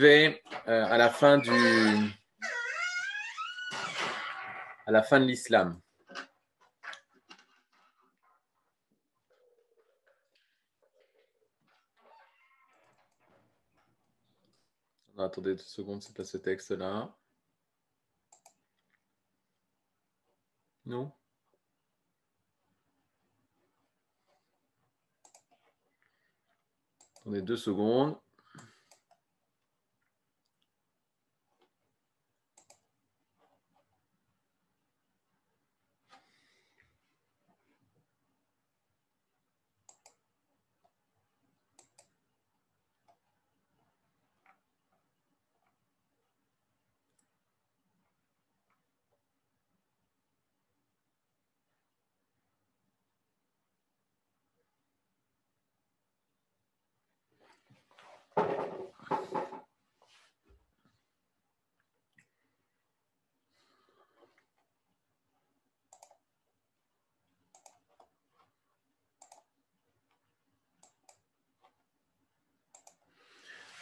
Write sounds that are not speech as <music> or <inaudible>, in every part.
euh, à la fin du à la fin de l'islam. Attendez deux secondes, c'est pas ce texte-là. Non Attendez deux secondes.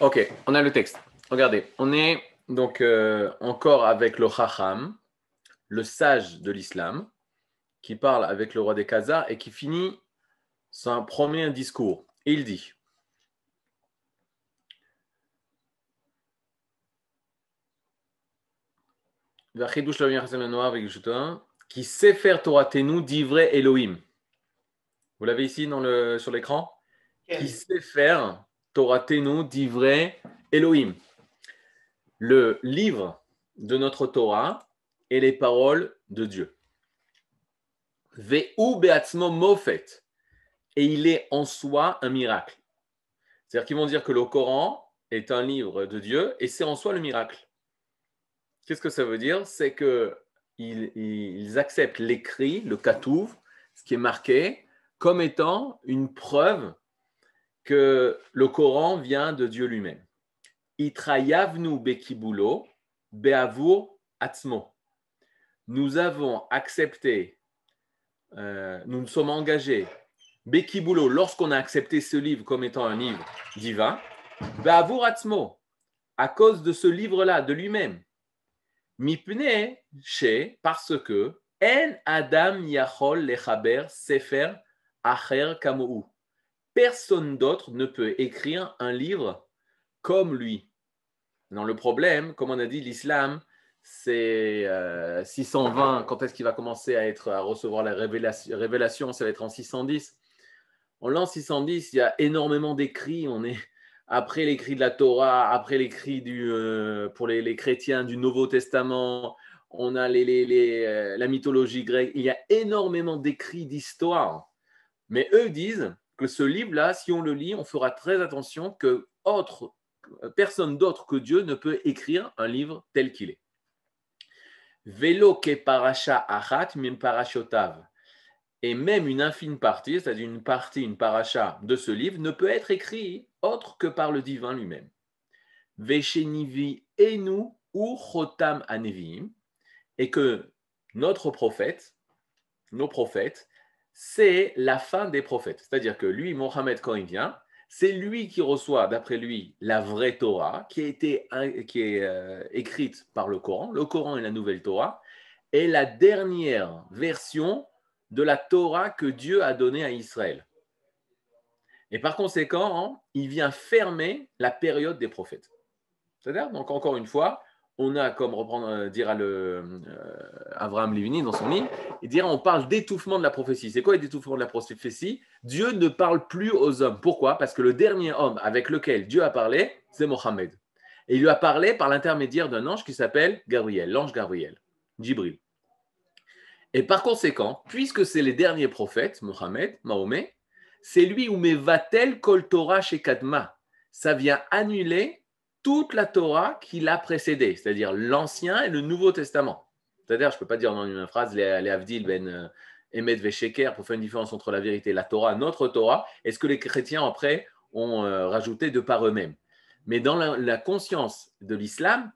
Ok, on a le texte. Regardez, on est donc euh, encore avec le Chacham, le sage de l'islam, qui parle avec le roi des Khazars et qui finit son premier discours. il dit qui sait faire Torah Tenu Elohim. Vous l'avez ici dans le, sur l'écran? Qui sait faire Torah Tenu d'ivray Elohim. Le livre de notre Torah et les paroles de Dieu. Ve'u be'atzmo mofet. Et il est en soi un miracle. C'est-à-dire qu'ils vont dire que le Coran est un livre de Dieu et c'est en soi le miracle. Qu'est-ce que ça veut dire? C'est qu'ils ils acceptent l'écrit, le katouv, ce qui est marqué, comme étant une preuve que le Coran vient de Dieu lui-même. Itrayavnu bekibulo beavur atzmo. Nous avons accepté, euh, nous nous sommes engagés, bekibulo, lorsqu'on a accepté ce livre comme étant un livre divin, beavur atzmo, à cause de ce livre-là, de lui-même. Mipne, chez, parce que, en adam yachol lechaber sefer acher kamou personne d'autre ne peut écrire un livre comme lui. Non, le problème, comme on a dit, l'islam, c'est 620. Euh, quand est-ce qu'il va commencer à, être, à recevoir la révélation, Ça va être en 610. En l'an 610, il y a énormément d'écrits. On est après l'écrit de la Torah, après l'écrit euh, pour les, chrétiens du Nouveau Testament. On a les, euh, la mythologie grecque. Il y a énormément d'écrits d'histoire. Mais eux disent que ce livre-là, si on le lit, on fera très attention que autre, personne d'autre que Dieu ne peut écrire un livre tel qu'il est. Velo ke parasha achat min parashotav. Et même une infime partie, c'est-à-dire une partie, une paracha de ce livre, ne peut être écrit autre que par le divin lui-même. Veshenivi enu ou chotam anevim. Et que notre prophète, nos prophètes, c'est la fin des prophètes. C'est-à-dire que lui, Mohammed, quand il vient, c'est lui qui reçoit, d'après lui, la vraie Torah, qui, qui est euh, écrite par le Coran. Le Coran est la nouvelle Torah, est la dernière version de la Torah que Dieu a donnée à Israël. Et par conséquent, il vient fermer la période des prophètes. C'est-à-dire, donc encore une fois, on a, comme reprendre, euh, dira le, euh, Abraham Livini dans son livre, il dira on parle d'étouffement de la prophétie. C'est quoi l'étouffement de la prophétie? Dieu ne parle plus aux hommes. Pourquoi? Parce que le dernier homme avec lequel Dieu a parlé, c'est Mohammed. Et il lui a parlé par l'intermédiaire d'un ange qui s'appelle Gabriel, l'ange Gabriel, Jibril. Et par conséquent, puisque c'est les derniers prophètes, Mohammed, Mahomet, c'est lui où Mevatel Kol Torah chez Kadma? Ça vient annuler toute la Torah qui l'a précédée, c'est-à-dire l'Ancien et le Nouveau Testament. C'est-à-dire, je ne peux pas dire dans une phrase les, Avdil ben euh, Emet Vesheker pour faire une différence entre la vérité et la Torah, notre Torah, est ce que les chrétiens après ont euh, rajouté de par eux-mêmes? Mais dans la, conscience de l'islam,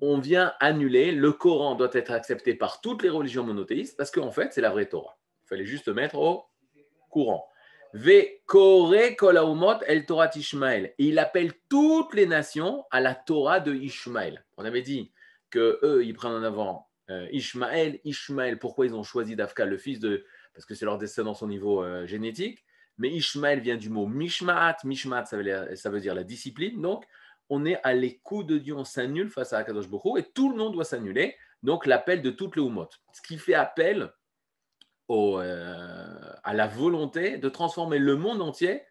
on vient annuler, le Coran doit être accepté par toutes les religions monothéistes parce qu'en fait, c'est la vraie Torah. Il fallait juste mettre au courant. El Torah Ishmael. Et il appelle toutes les nations à la Torah de Ishmael. On avait dit que eux, ils prennent en avant euh, Ishmael. Ishmael, pourquoi ils ont choisi d'Afka, le fils de. Parce que c'est leur descendance au niveau euh, génétique. Mais Ishmael vient du mot Mishmaat. Mishmaat, ça veut, dire la discipline. Donc, on est à l'écoute de Dieu, on s'annule face à Akadosh Boko et tout le monde doit s'annuler. Donc, l'appel de toutes les Umot. Ce qui fait appel euh, à la volonté de transformer le monde entier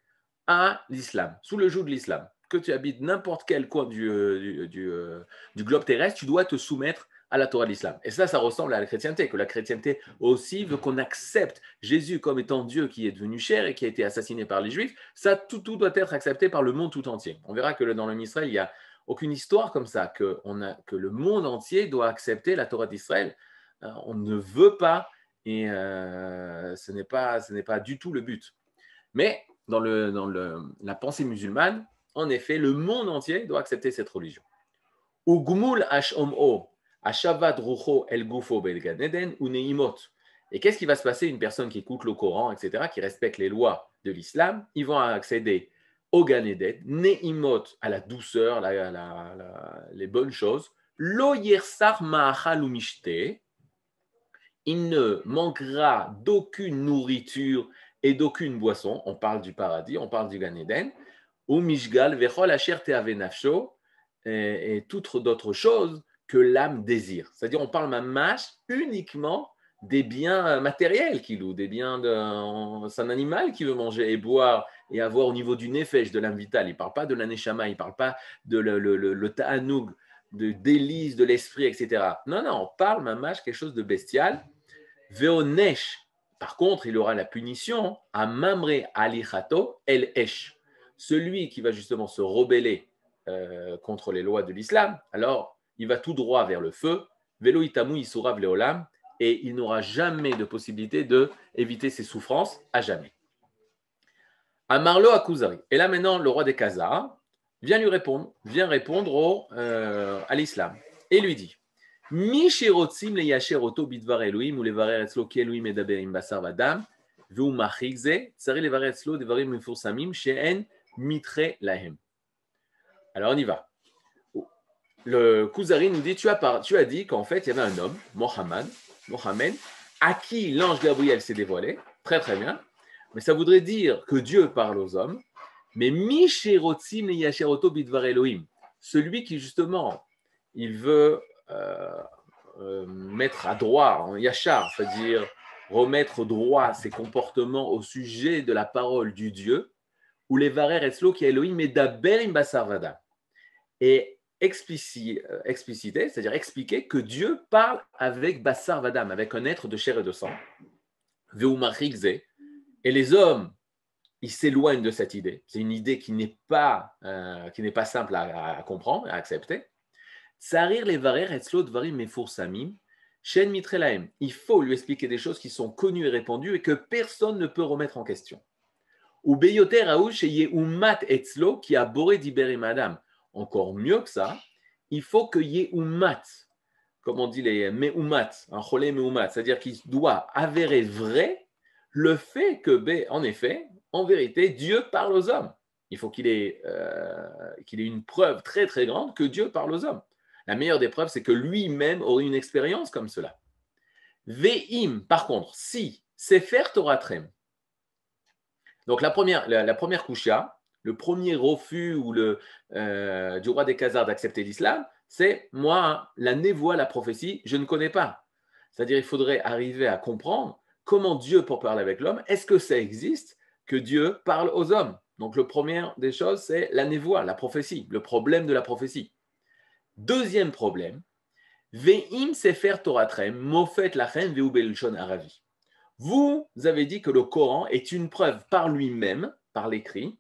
à l'islam, sous le joug de l'islam. Que tu habites n'importe quel coin du, euh, euh, du, globe terrestre, tu dois te soumettre à la Torah de l'islam. Et ça, ça ressemble à la chrétienté, que la chrétienté aussi veut qu'on accepte Jésus comme étant Dieu qui est devenu cher et qui a été assassiné par les Juifs. Ça, tout, tout doit être accepté par le monde tout entier. On verra que dans le Israël, il n'y a aucune histoire comme ça, que, on a, que le monde entier doit accepter la Torah d'Israël. On ne veut pas et euh, ce n'est pas, ce pas du tout le but. Mais dans, le, dans le, la pensée musulmane, en effet, le monde entier doit accepter cette religion. Et qu'est-ce qui va se passer? Une personne qui écoute le Coran, etc., qui respecte les lois de l'islam, ils vont accéder au Ganeden, neimot, à la douceur, la, la, les bonnes choses. Lo yersar ma'achal il ne manquera d'aucune nourriture et d'aucune boisson. On parle du paradis, on parle du Gan Eden. Ou mishgal vechol asher nafsho et toutes d'autres choses que l'âme désire. C'est-à-dire, on parle mamash uniquement des biens matériels qu'il loue, des biens de. C'est un animal qui veut manger et boire et avoir au niveau du nefesh, de l'âme vitale. Il ne parle pas de l'aneshama, il ne parle pas de le, ta'anoug, de délice de l'esprit, etc. Non, non, on parle mamash quelque chose de bestial Veonesh, par contre, il aura la punition à Mamre Alichato El Esh, celui qui va justement se rebeller euh, contre les lois de l'islam. Alors, il va tout droit vers le feu. Velo itamu isurav leolam, et il n'aura jamais de possibilité de éviter ses souffrances à jamais. Amarlo Akuzari. Et là maintenant, le roi des Khazars vient lui répondre, vient répondre au, euh, à l'islam et lui dit Mishirotzim le yasheroto bidvar Elohim ou le varer etzlo ki Elohim medaberim basar vadam ve'u machrik ze tzare le varer etzlo devarim mifursamim she'en mitre lahem. Alors on y va. Le Kuzari nous dit tu as, par, tu as dit qu'en fait il y avait un homme, Mohammed, Mohammed, à qui l'ange Gabriel s'est dévoilé. Très très bien. Mais ça voudrait dire que Dieu parle aux hommes. Mais Mishirotzim le yasheroto bidvar Elohim, celui qui justement il veut mettre à droit, en yachar, c'est-à-dire remettre droit ses comportements au sujet de la parole du Dieu, ou les varer etzlo qui Elohim medabel basarvada. Et expliciter, c'est-à-dire expliquer que Dieu parle avec Bassar Vadam, avec un être de chair et de sang. Et les hommes, ils s'éloignent de cette idée. C'est une idée qui n'est pas, euh, qui n'est pas simple à, comprendre, à accepter. Tsarir les varer etzlo dvarim. Shen. Il faut lui expliquer des choses qui sont connues et répandues et que personne ne peut remettre en question. Ou beyoter aouch mat etzlo qui a boré. Encore mieux que ça, il faut que mat, comme on dit les meumat, un cholé meumat, c'est-à-dire qu'il doit avérer vrai le fait que, ben, en effet, en vérité, Dieu parle aux hommes. Il faut qu'il ait, euh, qu'il ait une preuve très très grande que Dieu parle aux hommes. La meilleure des preuves, c'est que lui-même aurait une expérience comme cela. Ve'im, par contre, si Sefer Toratrem, donc la première, la, première kusha, le premier refus ou le, euh, du roi des Khazars d'accepter l'islam, c'est moi, la névoie, la prophétie, je ne connais pas. C'est-à-dire, il faudrait arriver à comprendre comment Dieu peut parler avec l'homme. Est-ce que ça existe que Dieu parle aux hommes? Donc, le premier des choses, c'est la névoie, la prophétie, le problème de la prophétie. Deuxième problème, Ve'im sefer Toratrem, mofet lachem aravi. Vous avez dit que le Coran est une preuve par lui-même, par l'écrit,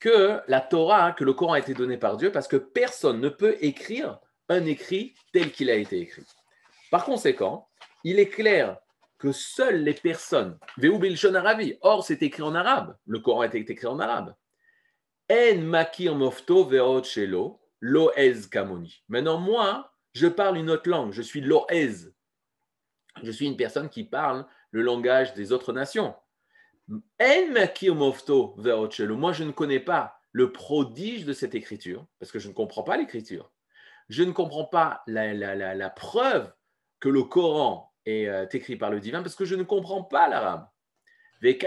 que la Torah, que le Coran a été donné par Dieu, parce que personne ne peut écrire un écrit tel qu'il a été écrit. Par conséquent, il est clair que seules les personnes, Ve'ubelchon aravi, or c'est écrit en arabe, le Coran a été écrit en arabe. En makir mofto ve'ot Loez Kamoni. Maintenant, moi, je parle une autre langue. Je suis Loez. Je suis une personne qui parle le langage des autres nations. Moi, je ne connais pas le prodige de cette écriture, parce que je ne comprends pas l'écriture. Je ne comprends pas la, preuve que le Coran est euh, écrit par le divin, parce que je ne comprends pas l'arabe. Et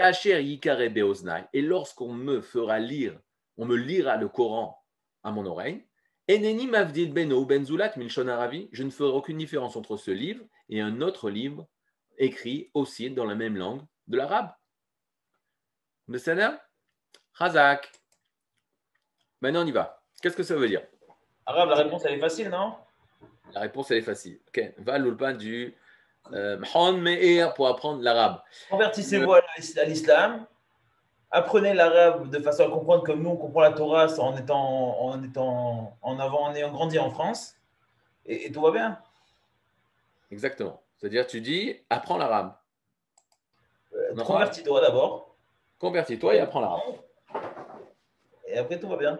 lorsqu'on me fera lire, on me lira le Coran à mon oreille, ben je ne ferai aucune différence entre ce livre et un autre livre écrit aussi dans la même langue de l'arabe. Messana Razak. Maintenant, on y va. Qu'est-ce que ça veut dire? Arabe, la réponse, elle est facile, non? La réponse, elle est facile. Ok, va à l'ulpan du euh, Meir pour apprendre l'arabe. Convertissez-vous à l'islam. Apprenez l'arabe de façon à comprendre comme nous, on comprend la Torah en étant en, étant en avant, en ayant grandi en France. Et, tout va bien. Exactement. C'est-à-dire, tu dis, apprends l'arabe. Euh, convertis-toi d'abord. Convertis-toi et apprends l'arabe. Et après, tout va bien.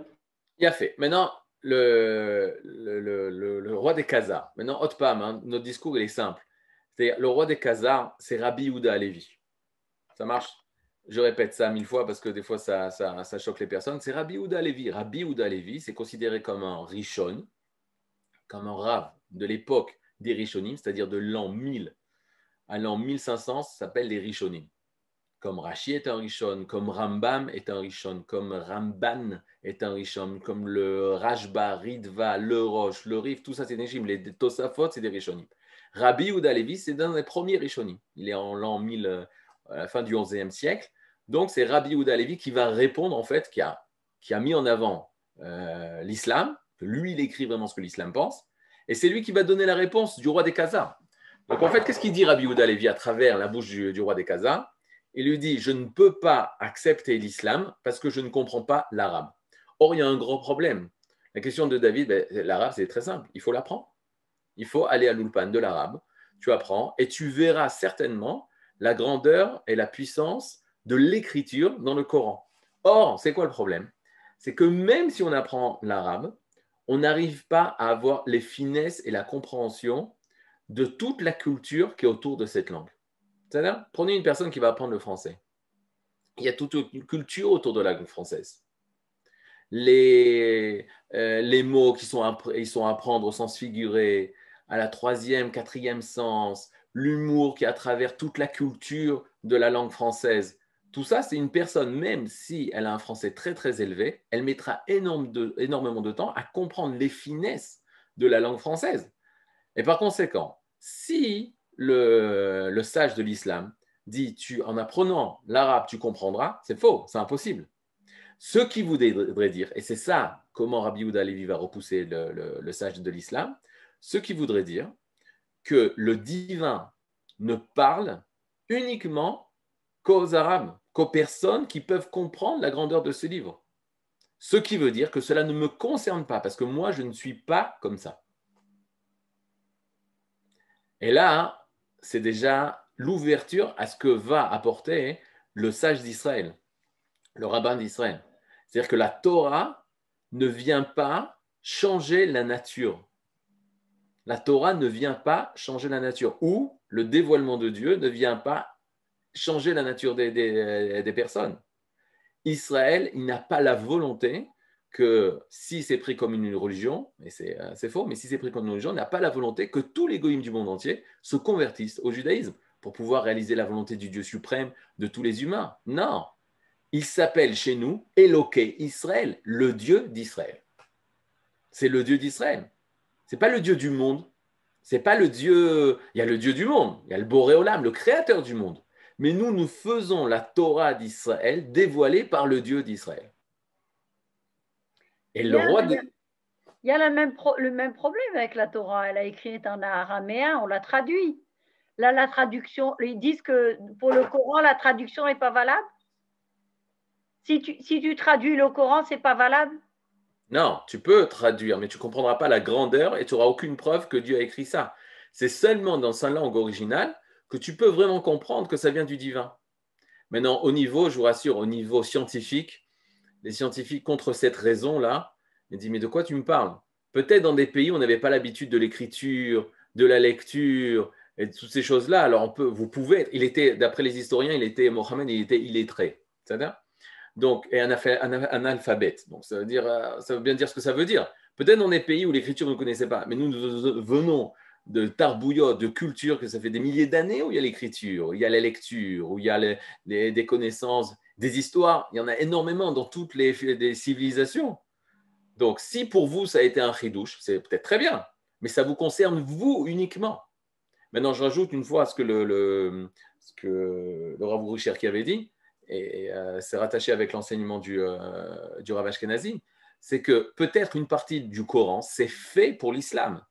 Il a fait. Maintenant, le, le, roi des Khazars. Maintenant, Otpam, hein, notre discours, il est simple. C'est le roi des Khazars, c'est Rabbi Houda Alevi. Ça marche? Je répète ça mille fois parce que des fois, ça, choque les personnes. C'est Rabbi Houda Alevi. Rabbi Houda Alevi, c'est considéré comme un Rishon, comme un Rav de l'époque des Rishonim, c'est-à-dire de l'an 1000 à l'an 1500, ça s'appelle les Rishonim comme Rashi est un Rishon, comme Rambam est un Rishon, comme Ramban est un Rishon, comme le Rajba, Ridva, le Roche, le Rif, tout ça c'est des Rishon. Les Tosafot, c'est des Rishonim. Rabbi Ouda Levi, c'est dans les premiers Rishonim. Il est en l'an 1000, euh, fin du 11e siècle. Donc c'est Rabbi Ouda Levi qui va répondre, en fait, qui a, qui a mis en avant euh, l'islam, lui il écrit vraiment ce que l'islam pense, et c'est lui qui va donner la réponse du roi des Khazars. Donc en fait, qu'est-ce qu'il dit Rabbi Ouda Levi à travers la bouche du, du roi des Khazars? Il lui dit Je ne peux pas accepter l'islam parce que je ne comprends pas l'arabe. Or, il y a un gros problème. La question de David, ben, l'arabe, c'est très simple. Il faut l'apprendre. Il faut aller à l'ulpan de l'arabe. Tu apprends et tu verras certainement la grandeur et la puissance de l'écriture dans le Coran. Or, c'est quoi le problème? C'est que même si on apprend l'arabe, on n'arrive pas à avoir les finesses et la compréhension de toute la culture qui est autour de cette langue. C'est-à-dire, prenez une personne qui va apprendre le français. Il y a toute une culture autour de la langue française. Les, euh, les mots qui sont, à, ils sont à prendre au sens figuré, à la troisième, quatrième sens, l'humour qui est à travers toute la culture de la langue française. Tout ça, c'est une personne, même si elle a un français très très élevé, elle mettra énormément de temps à comprendre les finesses de la langue française. Et par conséquent, si le, sage de l'islam dit tu, en apprenant l'arabe, tu comprendras, c'est faux, c'est impossible. Ce qui voudrait dire, et c'est ça comment Rabbi Yehuda Levi va repousser le, sage de l'islam, ce qui voudrait dire que le divin ne parle uniquement qu'aux Arabes, qu'aux personnes qui peuvent comprendre la grandeur de ce livre. Ce qui veut dire que cela ne me concerne pas, parce que moi, je ne suis pas comme ça. Et là, c'est déjà l'ouverture à ce que va apporter le sage d'Israël, le rabbin d'Israël. C'est-à-dire que la Torah ne vient pas changer la nature. La Torah ne vient pas changer la nature. Ou le dévoilement de Dieu ne vient pas changer la nature des, des personnes. Israël, il n'a pas la volonté que si c'est pris comme une religion, et euh, c'est faux, mais si c'est pris comme une religion, n'a pas la volonté que tous les goïms du monde entier se convertissent au judaïsme pour pouvoir réaliser la volonté du Dieu suprême de tous les humains. Non, il s'appelle chez nous Eloqué Israël, le Dieu d'Israël. C'est le Dieu d'Israël. C'est pas le Dieu du monde. C'est pas le Dieu. Il y a le Dieu du monde. Il y a le Boréolam, le Créateur du monde. Mais nous, nous faisons la Torah d'Israël dévoilée par le Dieu d'Israël. Et le roi Il y a le même, le même problème avec la Torah. Elle a écrit en araméen, on l'a traduit. Là, la traduction, ils disent que pour le Coran, la traduction n'est pas valable. Si tu, si tu traduis le Coran, c'est pas valable Non, tu peux traduire, mais tu ne comprendras pas la grandeur et tu n'auras aucune preuve que Dieu a écrit ça. C'est seulement dans sa langue originale que tu peux vraiment comprendre que ça vient du divin. Maintenant, au niveau, je vous rassure, au niveau scientifique, les scientifiques contre cette raison-là. Ils disent, mais de quoi tu me parles? Peut-être dans des pays où on n'avait pas l'habitude de l'écriture, de la lecture, et toutes ces choses-là. Alors, on peut, vous pouvez, il était, d'après les historiens, il était, Mohammed, il était illettré. C'est-à-dire donc, et un, analphabète. Donc, ça veut, dire, euh, ça veut bien dire ce que ça veut dire. Peut-être dans des pays où l'écriture ne connaissait pas, mais nous, nous venons de tarbouillots, de culture, que ça fait des milliers d'années où il y a l'écriture, où il y a la lecture, où il y a des connaissances, des histoires. Il y en a énormément dans toutes les, civilisations. Donc, si pour vous, ça a été un chidouche, c'est peut-être très bien, mais ça vous concerne vous uniquement. Maintenant, je rajoute une fois ce que le, ce que le Rav qui avait dit, et, euh, c'est rattaché avec l'enseignement du, euh, du Rav Ashkenazi, c'est que peut-être une partie du Coran, c'est fait pour l'islam.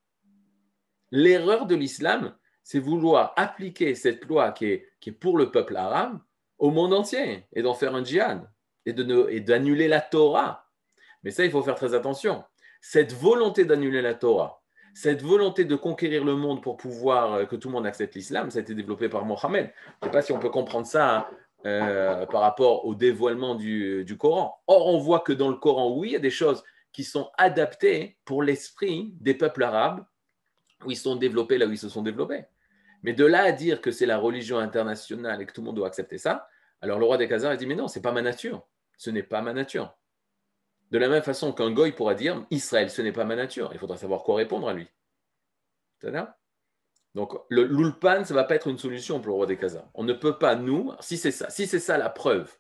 L'erreur de l'islam, c'est vouloir appliquer cette loi qui est, pour le peuple arabe au monde entier et d'en faire un djihad et d'annuler la Torah. Mais ça, il faut faire très attention. Cette volonté d'annuler la Torah, cette volonté de conquérir le monde pour pouvoir euh, que tout le monde accepte l'islam, ça a été développé par Mohammed. Je ne sais pas si on peut comprendre ça euh, par rapport au dévoilement du, Coran. Or, on voit que dans le Coran, oui, il y a des choses qui sont adaptées pour l'esprit des peuples arabes, où ils sont développés là où ils se sont développés. Mais de là à dire que c'est la religion internationale et que tout le monde doit accepter ça, alors le roi des Khazars a dit Mais non, ce n'est pas ma nature. Ce n'est pas ma nature. De la même façon qu'un goy pourra dire Israël, ce n'est pas ma nature. Il faudra savoir quoi répondre à lui. Donc, l'ulpan, ça ne va pas être une solution pour le roi des Khazars. On ne peut pas, nous, si c'est ça, si c'est ça la preuve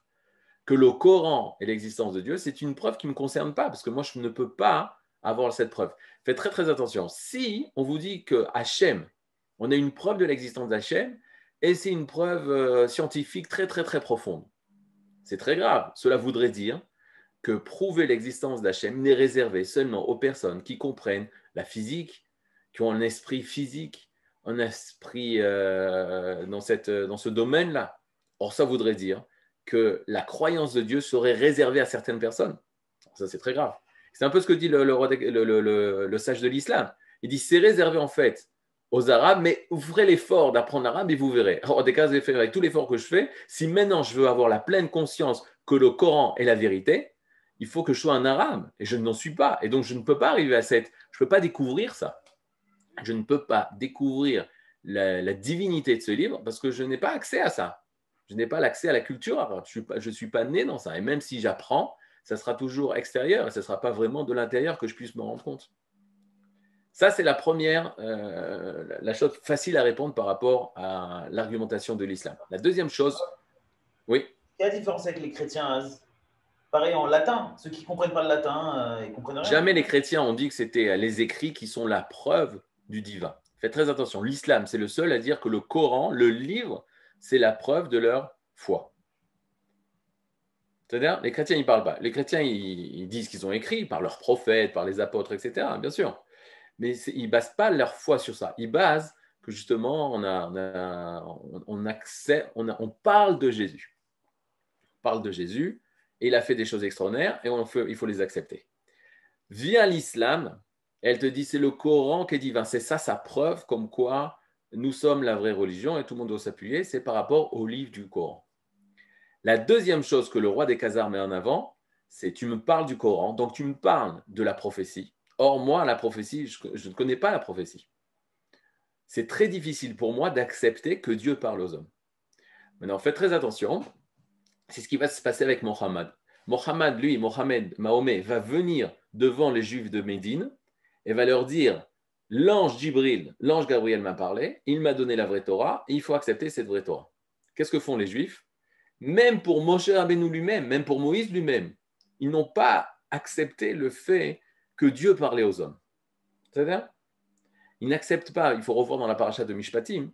que le Coran est l'existence de Dieu, c'est une preuve qui ne me concerne pas, parce que moi, je ne peux pas avoir cette preuve. Faites très, très attention. Si on vous dit que Hachem, on a une preuve de l'existence d'Hachem, et c'est une preuve euh, scientifique très, très, très profonde, c'est très grave. Cela voudrait dire que prouver l'existence d'Hachem n'est réservé seulement aux personnes qui comprennent la physique, qui ont un esprit physique, un esprit euh, cette, dans ce domaine-là. Or, ça voudrait dire que la croyance de Dieu serait réservée à certaines personnes. Ça, c'est très grave. C'est un peu ce que dit le, sage de l'islam. Il dit c'est réservé en fait aux Arabes, mais vous ferez l'effort d'apprendre l'arabe et vous verrez. Alors, des cas, avec tout l'effort que je fais, si maintenant je veux avoir la pleine conscience que le Coran est la vérité, il faut que je sois un arabe et je n'en suis pas. Et donc, je ne peux pas arriver à cette. Je ne peux pas découvrir ça. Je ne peux pas découvrir la, divinité de ce livre parce que je n'ai pas accès à ça. Je n'ai pas l'accès à la culture arabe. Je ne suis, suis, pas né dans ça. Et même si j'apprends, ça sera toujours extérieur et ce ne sera pas vraiment de l'intérieur que je puisse me rendre compte. Ça, c'est la première, euh, la chose facile à répondre par rapport à l'argumentation de l'islam. La deuxième chose, oui. Quelle différence avec les chrétiens Pareil en latin, ceux qui ne comprennent pas le latin, euh, ils comprennent rien. Jamais les chrétiens ont dit que c'était les écrits qui sont la preuve du divin. Faites très attention. L'islam, c'est le seul à dire que le Coran, le livre, c'est la preuve de leur foi. C'est-à-dire, les chrétiens, ils parlent pas. Les chrétiens, ils, disent qu'ils ont écrit par leurs prophètes, par les apôtres, etc. Bien sûr mais ils ne basent pas leur foi sur ça. Ils basent que justement, on, a, on, parle de Jésus. On parle de Jésus, et il a fait des choses extraordinaires, et il faut les accepter. Via l'islam, elle te dit c'est le Coran qui est divin. C'est ça sa preuve comme quoi nous sommes la vraie religion et tout le monde doit s'appuyer. C'est par rapport au livre du Coran. La deuxième chose que le roi des Khazars met en avant, c'est tu me parles du Coran, donc tu me parles de la prophétie. Or, moi, la prophétie, je, ne connais pas la prophétie. C'est très difficile pour moi d'accepter que Dieu parle aux hommes. Maintenant, faites très attention. C'est ce qui va se passer avec Mohammed. Mohammed, lui, Mohammed, Mahomet, va venir devant les Juifs de Médine et va leur dire L'ange Jibril, l'ange Gabriel m'a parlé, il m'a donné la vraie Torah, il faut accepter cette vraie Torah. Qu'est-ce que font les Juifs? Même pour Moshe Rabbeinu lui-même, même pour Moïse lui-même, ils n'ont pas accepté le fait que Dieu parlait aux hommes. C'est-à-dire, il n'accepte pas, il faut revoir dans la paracha de Mishpatim,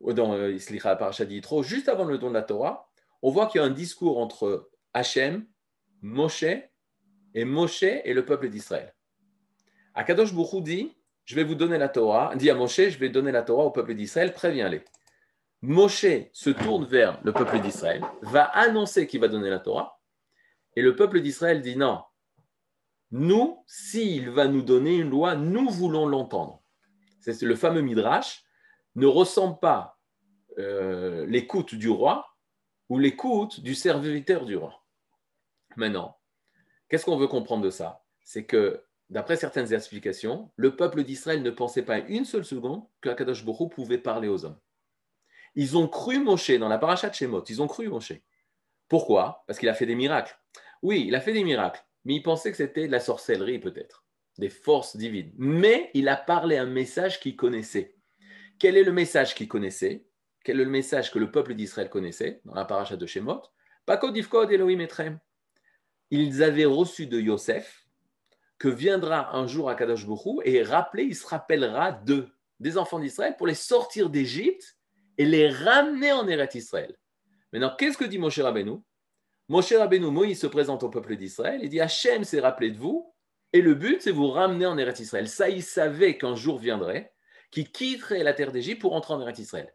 dans euh, la paracha d'Yitro, juste avant le don de la Torah, on voit qu'il y a un discours entre Hachem, Moshe, et Moshe et le peuple d'Israël. Akadosh Bourou dit Je vais vous donner la Torah, dit à Moshe Je vais donner la Torah au peuple d'Israël, préviens-les. Moshe se tourne vers le peuple d'Israël, va annoncer qu'il va donner la Torah, et le peuple d'Israël dit Non, nous, s'il va nous donner une loi, nous voulons l'entendre. C'est le fameux Midrash, ne ressent pas euh, l'écoute du roi ou l'écoute du serviteur du roi. Maintenant, qu'est-ce qu'on veut comprendre de ça? C'est que d'après certaines explications, le peuple d'Israël ne pensait pas une seule seconde que Akadosh Baruch pouvait parler aux hommes. Ils ont cru Moshe dans la paracha de Shemot, ils ont cru Moshe. Pourquoi? Parce qu'il a fait des miracles. Oui, il a fait des miracles, mais ils pensaient que c'était de la sorcellerie peut-être, des forces divines. Mais il a parlé un message qu'il connaissait. Quel est le message qu'il connaissait? Quel est le message que le peuple d'Israël connaissait dans la paracha de Shemot? Pakod Ifkod Elohim Etrem. Ils avaient reçu de Yosef que viendra un jour à Kadosh Bourou et rappelé, il se rappellera d'eux, des enfants d'Israël, pour les sortir d'Égypte et les ramener en Eretz Israël. Maintenant, qu'est-ce que dit Moshe Rabbeinu? Moshe Rabbeinu, Moïse se présente au peuple d'Israël, il dit Hachem s'est rappelé de vous, et le but, c'est vous ramener en Eretz Israël. Ça, il savait qu'un jour viendrait, qui quitterait la terre d'Égypte pour entrer en Eretz Israël.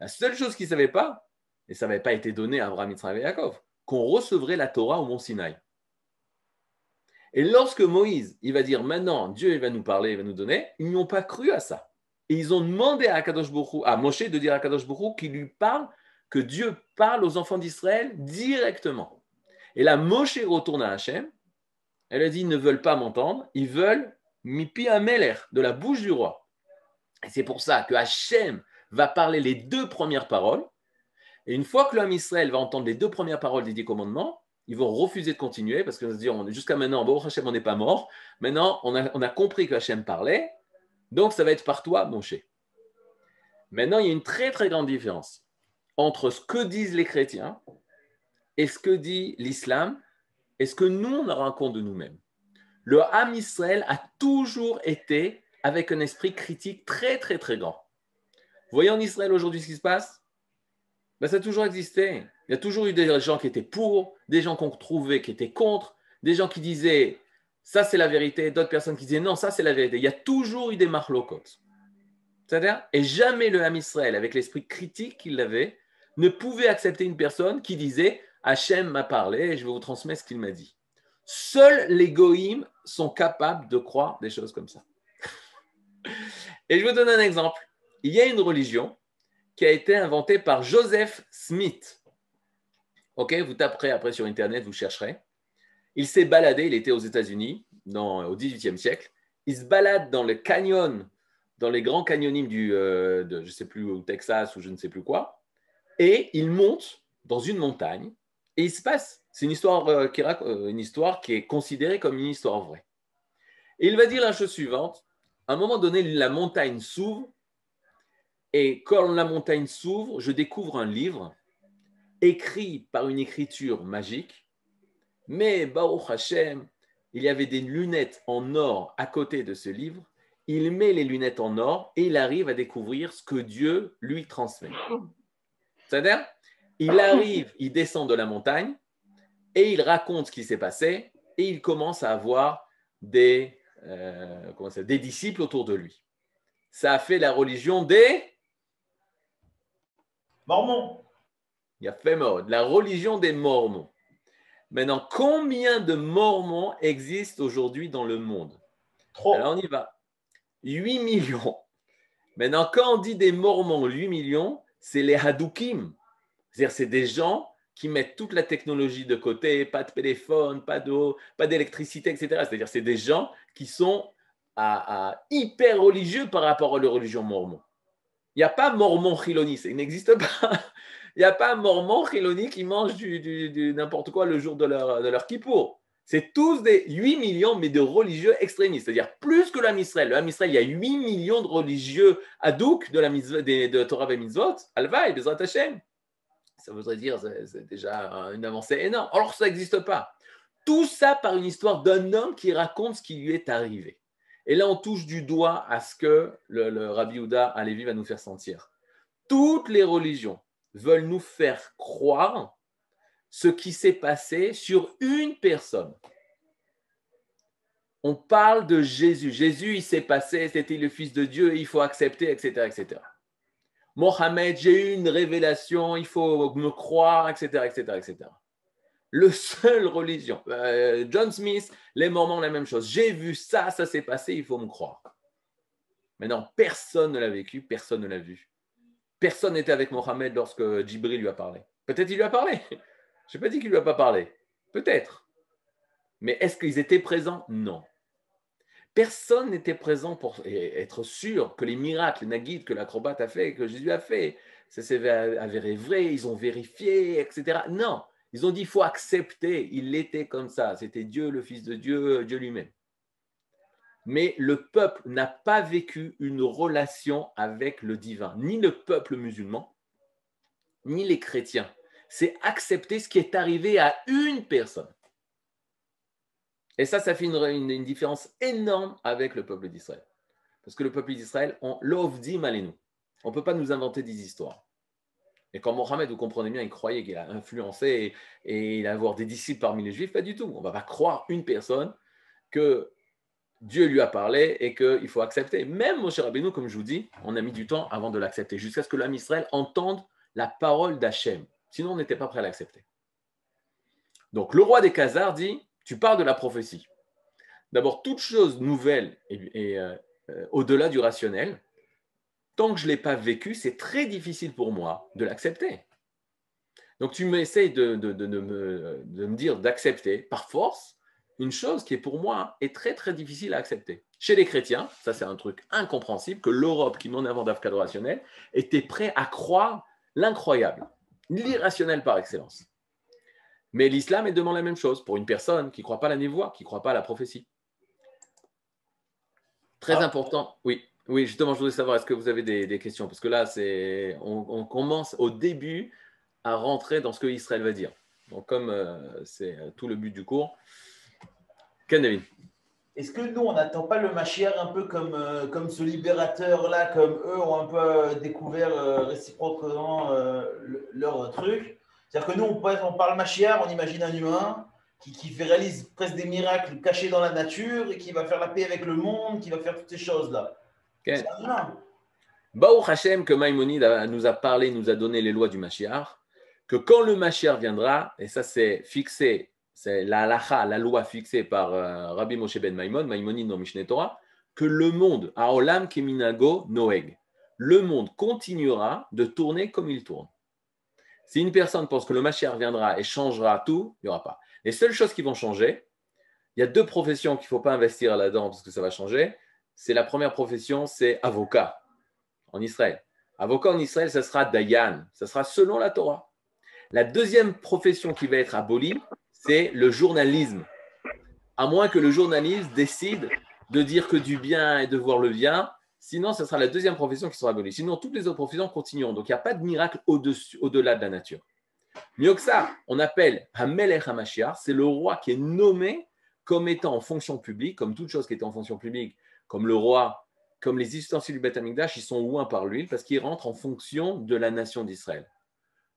La seule chose qu'il ne savait pas, et ça n'avait pas été donné à Abraham, Yitzhak et Yaakov, qu'on recevrait la Torah au mont Sinaï. Et lorsque Moïse, il va dire maintenant, Dieu il va nous parler, il va nous donner, ils n'ont pas cru à ça. Et ils ont demandé à Akadosh à Moshe de dire à Akadosh Bourou qu'il lui parle, que Dieu parle aux enfants d'Israël directement. Et là, Moshe retourne à Hachem. Elle a dit ils ne veulent pas m'entendre, ils veulent Mipi Ameler, de la bouche du roi. Et c'est pour ça que Hachem va parler les deux premières paroles. Et une fois que l'homme Israël va entendre les deux premières paroles des dix commandements, ils vont refuser de continuer parce qu'ils vont se dire jusqu'à maintenant, bon, Hachem, on n'est pas mort. Maintenant, on a, on a compris que Hachem parlait. Donc, ça va être par toi, mon cher. Maintenant, il y a une très, très grande différence entre ce que disent les chrétiens et ce que dit l'islam et ce que nous, on a compte de nous-mêmes. Le Ham Israël a toujours été avec un esprit critique très, très, très grand. Vous voyez en Israël aujourd'hui ce qui se passe? Ben, Ça a toujours existé. Il y a toujours eu des gens qui étaient pour, des gens qu'on trouvait qui étaient contre, des gens qui disaient ça c'est la vérité, d'autres personnes qui disaient non, ça c'est la vérité. Il y a toujours eu des marlocotes. C'est-à-dire, et jamais le Ham Israël, avec l'esprit critique qu'il avait, ne pouvait accepter une personne qui disait Hachem m'a parlé et je vais vous transmettre ce qu'il m'a dit. Seuls les goïms sont capables de croire des choses comme ça. <laughs> Et je vous donne un exemple. Il y a une religion qui a été inventée par Joseph Smith. Ok, vous taperez après sur Internet, vous chercherez. Il s'est baladé, il était aux États-Unis au XVIIIe siècle. Il se balade dans le canyon, dans les grands canyonimes du, euh, de, je sais plus, au Texas ou je ne sais plus quoi. Et il monte dans une montagne et il se passe. C'est une histoire, euh, qui, euh, une histoire qui est considérée comme une histoire vraie. Et il va dire la chose suivante. À un moment donné, la montagne s'ouvre et quand la montagne s'ouvre, je découvre un livre écrit par une écriture magique, mais Baruch Hashem, il y avait des lunettes en or à côté de ce livre. Il met les lunettes en or et il arrive à découvrir ce que Dieu lui transmet. C'est-à-dire, il arrive, il descend de la montagne et il raconte ce qui s'est passé et il commence à avoir des, euh, des disciples autour de lui. Ça a fait la religion des Mormons. Il y a fait mode, la religion des Mormons. Maintenant, combien de Mormons existent aujourd'hui dans le monde? Trop. Alors on y va. 8 millions. Maintenant, quand on dit des Mormons, 8 millions, c'est les Hadoukim. C'est-à-dire, c'est des gens qui mettent toute la technologie de côté, pas de téléphone, pas d'eau, pas d'électricité, etc. C'est-à-dire, c'est des gens qui sont hyper religieux par rapport à la religion mormon. Il n'y a pas mormon chiloni, ça n'existe pas. Il n'y a pas mormon chiloni qui mange du, n'importe quoi le jour de leur, de leur kippour. C'est tous des 8 millions, mais de religieux extrémistes. C'est-à-dire plus que l'Am Israël. Le Israël, il y a 8 millions de religieux adouk de, la de, Torah et Mitzvot. Alva et Bezrat Hashem. Ça voudrait dire, c'est déjà une avancée énorme. Alors, ça n'existe pas. Tout ça par une histoire d'un homme qui raconte ce qui lui est arrivé. Et là, on touche du doigt à ce que le, Rabbi Houda Alevi va nous faire sentir. Toutes les religions veulent nous faire croire ce qui s'est passé sur une personne. On parle de Jésus. Jésus, il s'est passé, c'était le Fils de Dieu, il faut accepter, etc. etc. Mohamed, j'ai eu une révélation, il faut me croire, etc. etc., etc le seul religion. Euh, John Smith, les Mormons, la même chose. J'ai vu ça, ça s'est passé, il faut me croire. Mais non, personne ne l'a vécu, personne ne l'a vu. Personne n'était avec Mohamed lorsque Djibril lui a parlé. Peut-être il lui a parlé. <laughs> Je n'ai pas dit qu'il ne lui a pas parlé. Peut-être. Mais est-ce qu'ils étaient présents? Non. Personne n'était présent pour être sûr que les miracles, les naguides que l'acrobate a fait, que Jésus a fait, ça s'est avéré vrai, ils ont vérifié, etc. Non, ils ont dit il faut accepter, il était comme ça, c'était Dieu, le Fils de Dieu, Dieu lui-même. Mais le peuple n'a pas vécu une relation avec le divin, ni le peuple musulman, ni les chrétiens. C'est accepter ce qui est arrivé à une personne. Et ça, ça fait une, différence énorme avec le peuple d'Israël. Parce que le peuple d'Israël, on l'ovdi nous. On ne peut pas nous inventer des histoires. Et quand Mohamed, vous comprenez bien, il croyait qu'il a influencé et, il a avoir des disciples parmi les Juifs, pas du tout. On ne va pas croire une personne que Dieu lui a parlé et qu'il faut accepter. Même Moshe Rabbeinu, comme je vous dis, on a mis du temps avant de l'accepter, jusqu'à ce que l'âme Israël entende la parole d'Hachem. Sinon, on n'était pas prêt à l'accepter. Donc, le roi des Khazars dit tu parles de la prophétie. D'abord, toute chose nouvelle et, euh, au-delà du rationnel, tant que je ne l'ai pas vécu, c'est très difficile pour moi de l'accepter. Donc tu m'essayes de, de, me, dire d'accepter par force une chose qui est pour moi est très très difficile à accepter. Chez les chrétiens, ça c'est un truc incompréhensible, que l'Europe qui m'en avant d'Afrique rationnel était prêt à croire l'incroyable, l'irrationnel par excellence. Mais l'islam est demande la même chose pour une personne qui ne croit pas à la névoie, qui ne croit pas à la prophétie. Très ah. important. Oui, oui, justement, je voudrais savoir, est-ce que vous avez des, questions? Parce que là, c'est, on, commence au début à rentrer dans ce que Israël va dire. Donc, comme euh, c'est tout le but du cours. Ken Est-ce que nous, on n'attend pas le Mashiach un peu comme, euh, comme ce libérateur-là, comme eux ont un peu découvert euh, réciproquement leur truc? C'est-à-dire que nous, on, on parle Machiar, on imagine un humain qui, qui, réalise presque des miracles cachés dans la nature et qui va faire la paix avec le monde, qui va faire toutes ces choses-là. Okay. Baruch Hashem, que Maïmonide nous a parlé, nous a donné les lois du Mashiach, que quand le Mashiach viendra, et ça c'est fixé, c'est la la loi fixée par euh, Rabbi Moshe ben Maïmon, Maïmonide dans Mishneh Torah, que le monde, Aolam Keminago Noeg, le monde continuera de tourner comme il tourne. Si une personne pense que le Mashiach viendra et changera tout, il n'y aura pas. Les seules choses qui vont changer, il y a deux professions qu'il ne faut pas investir là-dedans parce que ça va changer. C'est la première profession, c'est avocat en Israël. Avocat en Israël, ce sera Dayan, ce sera selon la Torah. La deuxième profession qui va être abolie, c'est le journalisme. À moins que le journaliste décide de dire que du bien et de voir le bien, Sinon, ce sera la deuxième profession qui sera abolie. Sinon, toutes les autres professions continueront. Donc, il n'y a pas de miracle au-dessus, au-delà de la nature. Mieux que ça, on appelle Hamelech HaMashiach, c'est le roi qui est nommé comme étant en fonction publique, comme toute chose qui était en fonction publique, comme le roi, comme les ustensiles du Beth ils sont loin par l'huile parce qu'ils rentrent en fonction de la nation d'Israël.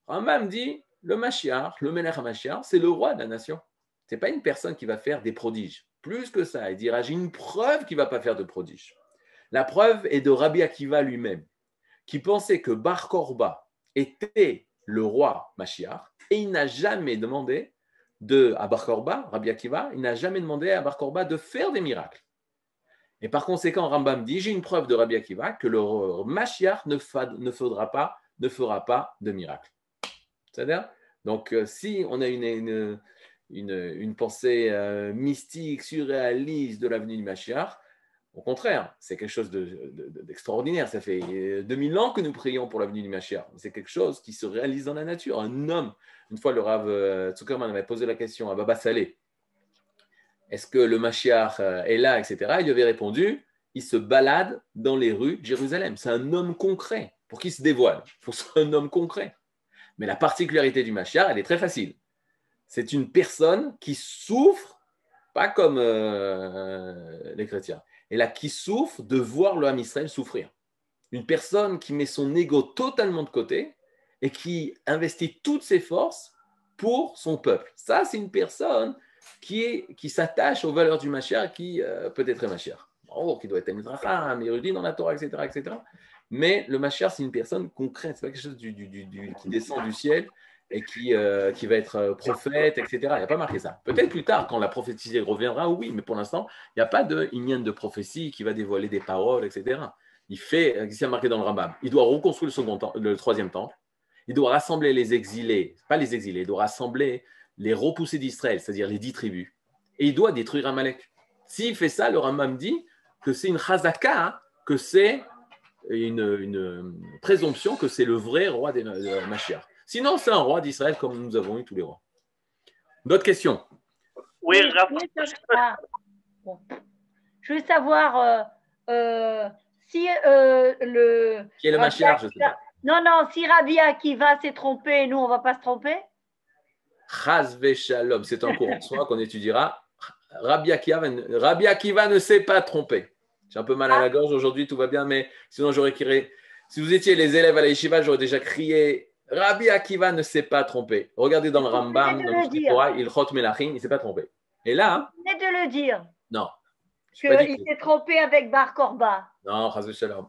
Rambam dit le Mashiach, le Melech HaMashiach, c'est le roi de la nation. Ce n'est pas une personne qui va faire des prodiges. Plus que ça, il dira j'ai une preuve qu'il ne va pas faire de prodiges. La preuve est de Rabbi Akiva lui-même, qui pensait que Bar Korba était le roi Mashiach, et il n'a jamais demandé de, à Bar Korba, Rabbi Akiva, il n'a jamais demandé à Bar de faire des miracles. Et par conséquent, Rambam dit, j'ai une preuve de Rabbi Akiva que le Mashiach ne, ne fera pas de miracles. C'est-à-dire, donc euh, si on a une, pensée euh, mystique, surréaliste de l'avenue du Mashiach, au contraire, c'est quelque chose d'extraordinaire. Ça fait 2000 ans que nous prions pour l'avenue du Mashiach. C'est quelque chose qui se réalise dans la nature. Un homme, une fois le Rav euh, Zuckerman avait posé la question à Baba Saleh est-ce que le Mashiach euh, est là, etc. Il lui avait répondu il se balade dans les rues de Jérusalem. C'est un homme concret. Pour qu'il se dévoile Il faut soit un homme concret. Mais la particularité du Mashiach, elle est très facile. C'est une personne qui souffre, pas comme euh, les chrétiens et là qui souffre de voir le Ham Israël souffrir. Une personne qui met son ego totalement de côté et qui investit toutes ses forces pour son peuple. Ça, c'est une personne qui, est, qui s'attache aux valeurs du Mashiach, qui euh, peut être un Mashiach. Oh, qui doit être un érudit dans la Torah, etc., etc. Mais le Mashiach, c'est une personne concrète, c'est pas quelque chose qui descend du ciel et qui, euh, qui va être euh, prophète, etc. Il n'y a pas marqué ça. Peut-être plus tard, quand la prophétie reviendra, oui, mais pour l'instant, il n'y a pas de de prophétie qui va dévoiler des paroles, etc. Il fait, euh, c'est marqué dans le Rambam, il doit reconstruire le, second le troisième temple, il doit rassembler les exilés, pas les exilés, il doit rassembler les repoussés d'Israël, c'est-à-dire les dix tribus, et il doit détruire Amalek. S'il fait ça, le Rambam dit que c'est une chazaka, que c'est une, présomption que c'est le vrai roi de la Mashiach. Sinon, c'est un roi d'Israël comme nous avons eu tous les rois. D'autres questions? Oui, Je veux savoir euh, euh, si euh, le. Qui est le Mashiach, je sais pas. Non, non, si Rabbi Akiva s'est trompé, nous, on ne va pas se tromper? Chaz Shalom, c'est un cours en soi qu'on étudiera. Rabbi Akiva, Rabbi Akiva ne s'est pas trompé. J'ai un peu mal à la ah. gorge aujourd'hui, tout va bien, mais sinon j'aurais crié. Si vous étiez les élèves à la yeshiva, j'aurais déjà crié Rabbi Akiva ne s'est pas trompé. Regardez dans le Rambam, dans le il chot melachim, il ne s'est pas trompé. Et là. Vous venez de le dire. Non. Qu'il s'est trompé avec Bar Korba. Non, Chaz Shalom.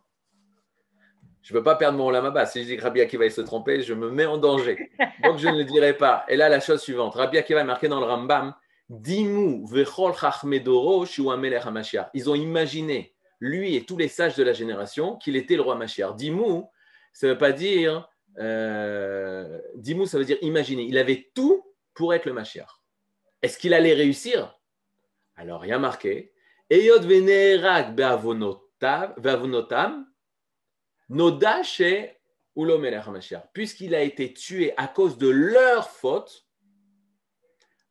Je ne peux pas perdre mon lamaba. Si je dis que Rabbi Akiva se tromper, je me mets en danger. Donc je ne le dirai pas. Et là, la chose suivante. Rabbi Akiva est marqué dans le Rambam Ils ont imaginé, lui et tous les sages de la génération, qu'il était le roi Mashiach. Dimu, ça ne veut pas dire. Euh, Dimu, ça veut dire imaginer. Il avait tout pour être le Mashiach. Est-ce qu'il allait réussir? Alors, il y a marqué Eyod venerak beavonotam Noda chez Puisqu'il a été tué à cause de leur faute,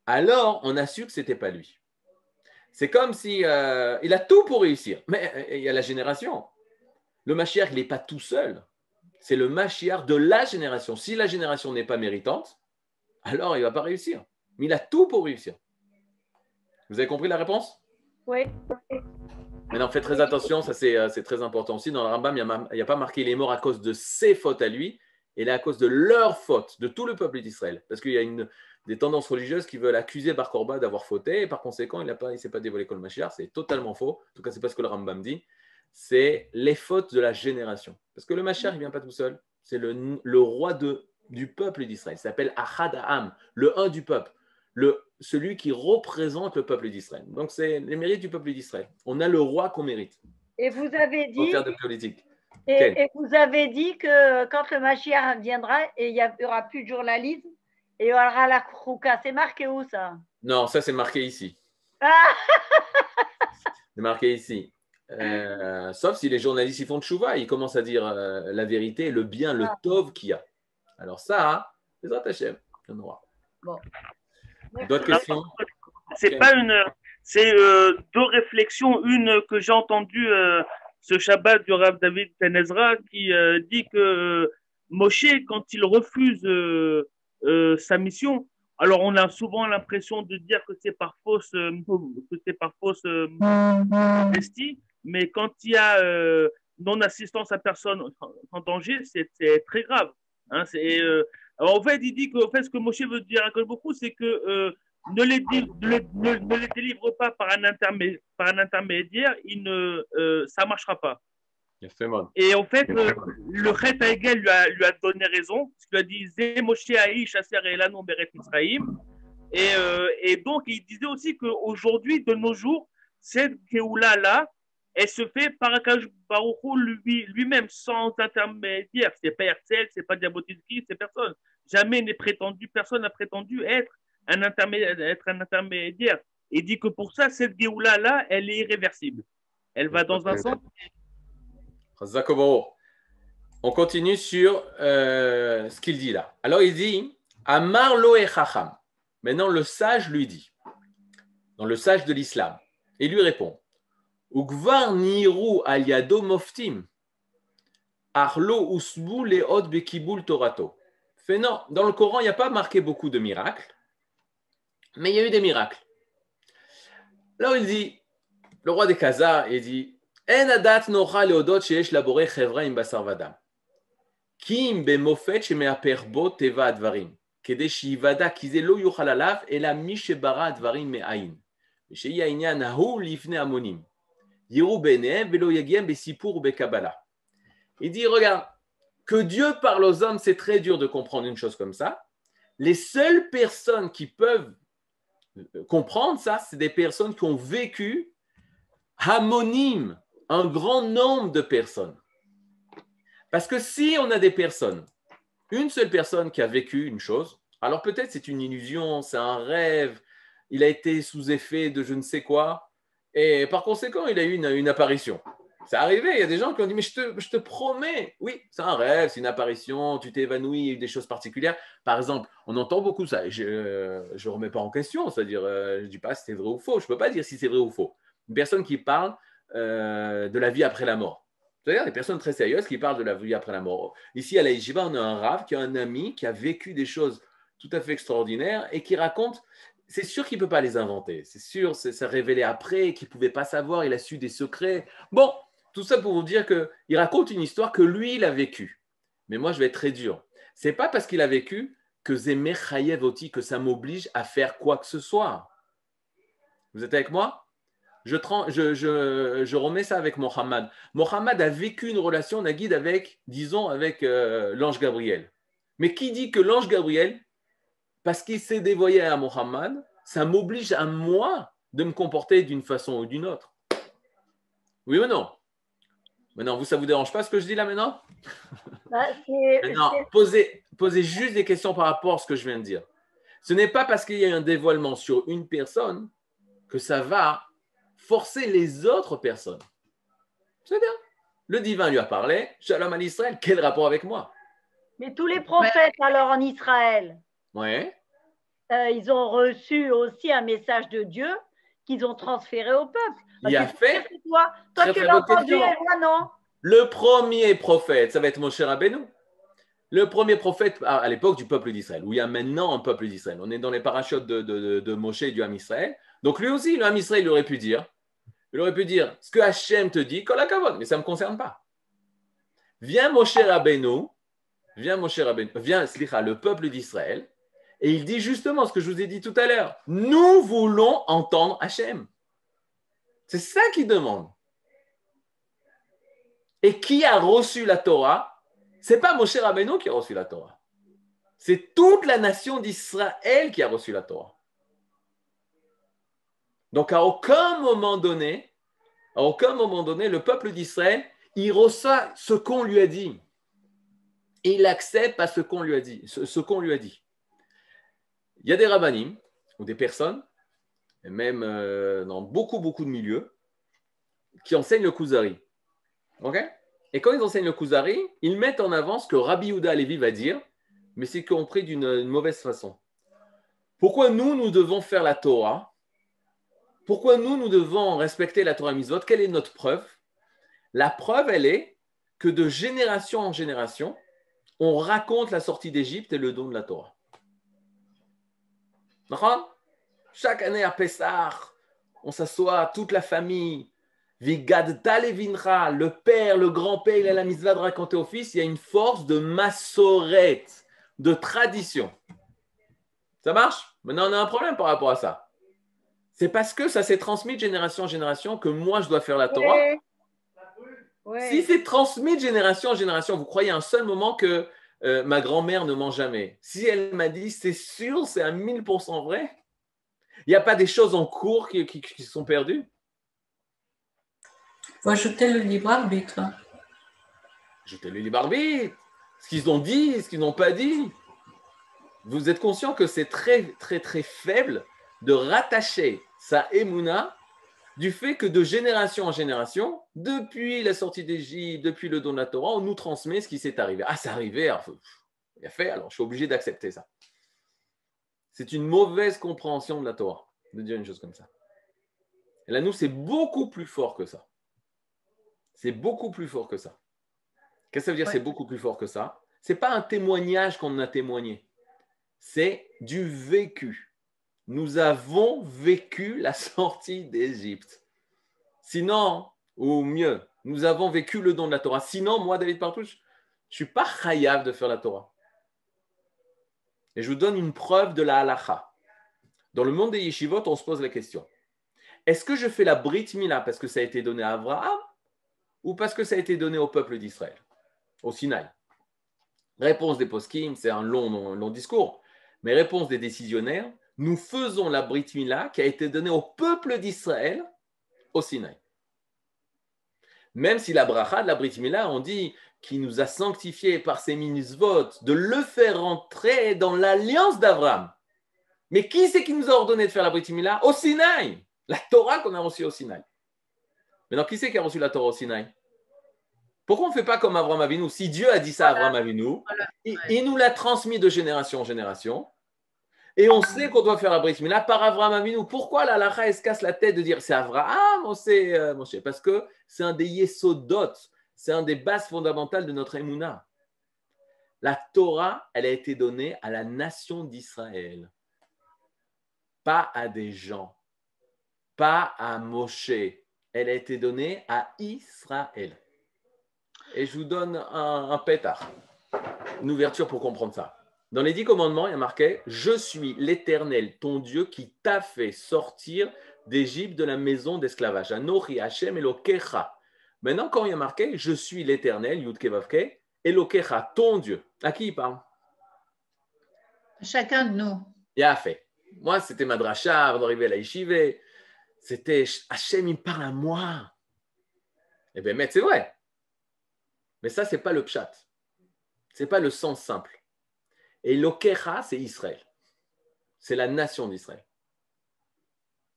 alors on a su que ce n'était pas lui. C'est comme si euh, il a tout pour réussir. Mais euh, il y a la génération. Le Mashiach, il n'est pas tout seul. C'est le Mashiach de la génération. Si la génération n'est pas méritante, alors il ne va pas réussir. Mais il a tout pour réussir. Vous avez compris la réponse? Oui. Maintenant, faites très attention, ça euh, c'est très important aussi. Dans le Rambam, il n'y a, pas marqué il est mort à cause de ses fautes à lui, et à cause de leurs fautes, de tout le peuple d'Israël. Parce qu'il y a une, des tendances religieuses qui veulent accuser Bar Korba d'avoir fauté, et par conséquent, il ne s'est pas dévoilé comme Mashiach. C'est totalement faux. En tout cas, c'est pas ce que le Rambam dit. C'est les fautes de la génération. Parce que le Mashiach, il ne vient pas tout seul. C'est le, le, roi de, du peuple d'Israël. Il s'appelle Ahad Aham, le un du peuple. Le, celui qui représente le peuple d'Israël. Donc, c'est les mérites du peuple d'Israël. On a le roi qu'on mérite. Et vous avez dit. Faire de politique. Et, vous avez dit que quand le Mashiach viendra, et il n'y aura plus de journalisme, et y aura la krouka. C'est marqué où ça? Non, ça c'est marqué ici. Ah <laughs> c'est marqué ici. Euh, sauf si les journalistes ils font de chouva, ils commencent à dire euh, la vérité, le bien, le ah. tov qu'il y a. Alors ça, les attachés, le noir. Bon. D'autres questions? C'est pas une. C'est euh, deux réflexions. Une que j'ai entendue euh, ce Shabbat du Rav David Tenezra qui euh, dit que Moshe, quand il refuse sa mission, alors on a souvent l'impression de dire que c'est par fausse, que c'est par fausse modestie, mais quand il y a non-assistance à personne en danger, c'est très grave. Hein, en fait, il dit que fait, ce que Moshe veut dire à beaucoup, c'est que euh, ne, les, ne, les délivre pas par un, intermédiaire, par un intermédiaire il ne, euh, ça ne marchera pas. Et en fait, euh, le Chet Hegel lui a, lui a donné raison, parce qu'il a dit Zé Moshe Aïch Aser Elano Beret Israïm. Et, et donc, il disait aussi qu'aujourd'hui, de nos jours, cette Géoula-là, elle se fait par Akash Baruchou lui-même, sans intermédiaire. C'est pas Herzl, c'est pas Diabotinsky, c'est personne. Jamais n'est prétendu, personne n'a prétendu être un intermédiaire. Être un intermédiaire. Et dit que pour ça, cette Géoula-là, elle est irréversible. Elle va dans un sens. On continue sur euh, ce qu'il dit là. Alors il dit Amar lo Chacham. Maintenant, le sage lui dit, dans le sage de l'islam, il lui répond Ugvar niru al yado moftim. Arlo usbu leod bekibul torato. Fait dans le Coran, il n'y a pas marqué beaucoup de miracles, mais il y a eu des miracles. Là, il dit, le roi des Khazars, il dit En adat nocha leodot sheesh labore chevra im basar vadam. Kim במופת שמאפר בו טבע הדברים, כדי שיוודע כי זה לא יוכל עליו, אלא מי שברא הדברים מאין, ושיהיה העניין ההוא לפני המונים. Il dit, regarde, que Dieu parle aux hommes, c'est très dur de comprendre une chose comme ça. Les seules personnes qui peuvent euh, comprendre ça, c'est des personnes qui ont vécu homonyme, un grand nombre de personnes. Parce que si on a des personnes, une seule personne qui a vécu une chose, alors peut-être c'est une illusion, c'est un rêve, il a été sous effet de je ne sais quoi, Et par conséquent, il a eu une, apparition. C'est arrivé, il y a des gens qui ont dit, mais je te, je te promets, oui, c'est un rêve, c'est une apparition, tu t'es évanoui, il y a eu des choses particulières. Par exemple, on entend beaucoup ça, je ne remets pas en question, c'est-à-dire, euh, je ne dis pas si c'est vrai ou faux, je ne peux pas dire si c'est vrai ou faux. Une personne qui parle euh, de la vie après la mort. C'est-à-dire des personnes très sérieuses qui parlent de la vie après la mort. Ici, à la on a un rave qui a un ami qui a vécu des choses tout à fait extraordinaires et qui raconte c'est sûr qu'il ne peut pas les inventer. C'est sûr, c'est ça révélé après, qu'il ne pouvait pas savoir, il a su des secrets. Bon, tout ça pour vous dire qu'il raconte une histoire que lui, il a vécue. Mais moi, je vais être très dur. C'est pas parce qu'il a vécu que Zemer Chayev que ça m'oblige à faire quoi que ce soit. Vous êtes avec moi? Je, je, remets ça avec Mohammed. Mohammed a vécu une relation, guide avec, disons, avec euh, l'ange Gabriel. Mais qui dit que l'ange Gabriel parce qu'il s'est dévoyé à Mohammed, ça m'oblige à moi de me comporter d'une façon ou d'une autre. Oui ou non? Maintenant, vous, ça ne vous dérange pas ce que je dis là maintenant? <laughs> Bah, Non, posez, posez juste des questions par rapport à ce que je viens de dire. Ce n'est pas parce qu'il y a un dévoilement sur une personne que ça va forcer les autres personnes. C'est bien. Le divin lui a parlé, Shalom à Israël, quel rapport avec moi? Mais tous les prophètes alors en Israël Ouais. Euh, ils ont reçu aussi un message de Dieu qu'ils ont transféré au peuple. il a fait. Toi, toi tu l'as entendu et moi non. Le premier prophète, ça va être mon cher Abénou. Le premier prophète à, l'époque du peuple d'Israël, où il y a maintenant un peuple d'Israël. On est dans les parachutes de, de, de, Moshe et du Ham Israël. Donc lui aussi, le Ham Israël, il aurait pu dire, il aurait pu dire ce que Hachem te dit, mais ça ne me concerne pas. Viens Moshe Rabbeinu, viens Moshe Rabbeinu, viens le peuple d'Israël, et il dit justement ce que je vous ai dit tout à l'heure. Nous voulons entendre Hachem. C'est ça qu'il demande. Et qui a reçu la Torah? C'est pas Moshe Rabbeinu qui a reçu la Torah. C'est toute la nation d'Israël qui a reçu la Torah. Donc à aucun moment donné, à aucun moment donné, le peuple d'Israël, il reçoit ce qu'on lui a dit. Et il accepte ce qu'on lui a dit, ce. Il y a des rabbinim ou des personnes, même euh, dans beaucoup, beaucoup de milieux, qui enseignent le Kuzari. OK? Et quand ils enseignent le Kuzari, ils mettent en avant ce que Rabbi Yehuda Levi va dire, mais c'est compris d'une mauvaise façon. Pourquoi nous, nous devons faire la Torah? Pourquoi nous, nous devons respecter la Torah Mitzvot? Quelle est notre preuve? La preuve, elle est que de génération en génération, on raconte la sortie d'Égypte et le don de la Torah. Chaque année à Pessah, on s'assoit, toute la famille. Vigad Talevinra, le père, le grand-père, il a la mitzvah de raconter au fils. Il y a une force de massorette, de tradition. Ça marche? Maintenant, on a un problème par rapport à ça. C'est parce que ça s'est transmis de génération en génération que moi, je dois faire la Torah. Si c'est transmis de génération en génération, vous croyez un seul moment que euh, ma grand-mère ne ment jamais. Si elle m'a dit c'est sûr, c'est à 1000% vrai, il n'y a pas des choses en cours qui, sont perdues? Il faut ajouter le libre arbitre. Ajouter le libre arbitre. Ce qu'ils ont dit, ce qu'ils n'ont pas dit. Vous êtes conscient que c'est très, très, très faible de rattacher sa émouna du fait que de génération en génération, depuis la sortie d'Égypte, depuis le don de la Torah, on nous transmet ce qui s'est arrivé. Ah, c'est arrivé, alors, il a fait, alors je suis obligé d'accepter ça. C'est une mauvaise compréhension de la Torah, de dire une chose comme ça. Et là, nous, c'est beaucoup plus fort que ça. C'est beaucoup plus fort que ça. Qu'est-ce que ça veut dire c'est beaucoup plus fort que ça? C'est pas un témoignage qu'on a témoigné. C'est du vécu nous avons vécu la sortie d'Égypte. Sinon, ou mieux, nous avons vécu le don de la Torah. Sinon, moi, David Partouche, je ne suis pas chayav de faire la Torah. Et je vous donne une preuve de la halacha. Dans le monde des yeshivot, on se pose la question est-ce que je fais la brit mila parce que ça a été donné à Abraham ou parce que ça a été donné au peuple d'Israël, au Sinaï? Réponse des poskim, c'est un long, long discours, mais réponse des décisionnaires nous faisons la Brit Mila qui a été donnée au peuple d'Israël au Sinaï. Même si la bracha de la Brit Mila, on dit qu'il nous a sanctifié par ses votes de le faire entrer dans l'alliance d'Abraham. Mais qui c'est qui nous a ordonné de faire la Brit Mila Au Sinaï. La Torah qu'on a reçue au Sinaï. Maintenant, qui c'est qui a reçu la Torah au Sinaï? Pourquoi on ne fait pas comme Abraham Avinu? Si Dieu a dit ça à Abraham Avinu, il, il nous l'a transmis de génération en génération. Et on sait qu'on doit faire un bris là par Abraham Avinu. Pourquoi la lacha se casse la tête de dire c'est Abraham ou c'est euh, Parce que c'est un des yesodot, c'est un des bases fondamentales de notre émouna. La Torah, elle a été donnée à la nation d'Israël, pas à des gens, pas à Moshe. Elle a été donnée à Israël. Et je vous donne un pétard, une ouverture pour comprendre ça. Dans les dix commandements, il y a marqué Je suis l'Éternel, ton Dieu, qui t'a fait sortir d'Égypte de la maison d'esclavage. Anochi Hashem Elokecha. Maintenant, quand il y a marqué Je suis l'Éternel, Yud Kevavke, Elokecha, ton Dieu, à qui il parle? Chacun de nous. Il a fait. Moi, c'était ma dracha avant d'arriver à la. C'était Hachem, il parle à moi. Eh bien, mais c'est vrai. Mais ça, c'est pas le pshat. C'est pas le sens simple. Et l'Okecha, c'est Israël. C'est la nation d'Israël.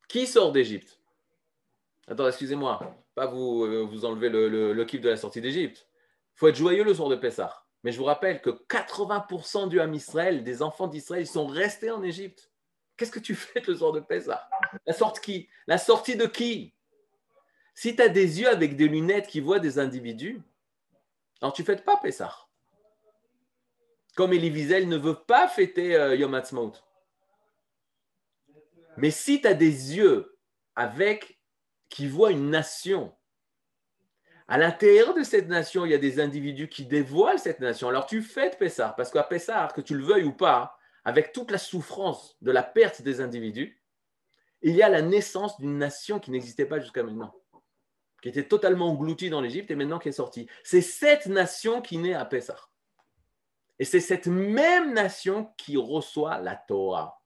Qui sort d'Égypte? Attends, excusez-moi, pas vous, euh, vous enlever le, le, le kiff de la sortie d'Égypte. Il faut être joyeux le soir de Pessah. Mais je vous rappelle que 80% du Ham Israël, des enfants d'Israël, sont restés en Égypte. Qu'est-ce que tu fais le soir de Pessah? La sortie qui? La sortie de qui? Si tu as des yeux avec des lunettes qui voient des individus, alors tu ne fêtes pas Pessah comme Elie Wiesel ne veut pas fêter euh, Yom Ha'atzmaut. Mais si tu as des yeux avec qui voient une nation, à l'intérieur de cette nation, il y a des individus qui dévoilent cette nation. Alors tu fêtes Pessah, parce qu'à Pessah, que tu le veuilles ou pas, avec toute la souffrance de la perte des individus, il y a la naissance d'une nation qui n'existait pas jusqu'à maintenant, qui était totalement engloutie dans l'Égypte et maintenant qui est sortie. C'est cette nation qui naît à Pessah. Et c'est cette même nation qui reçoit la Torah.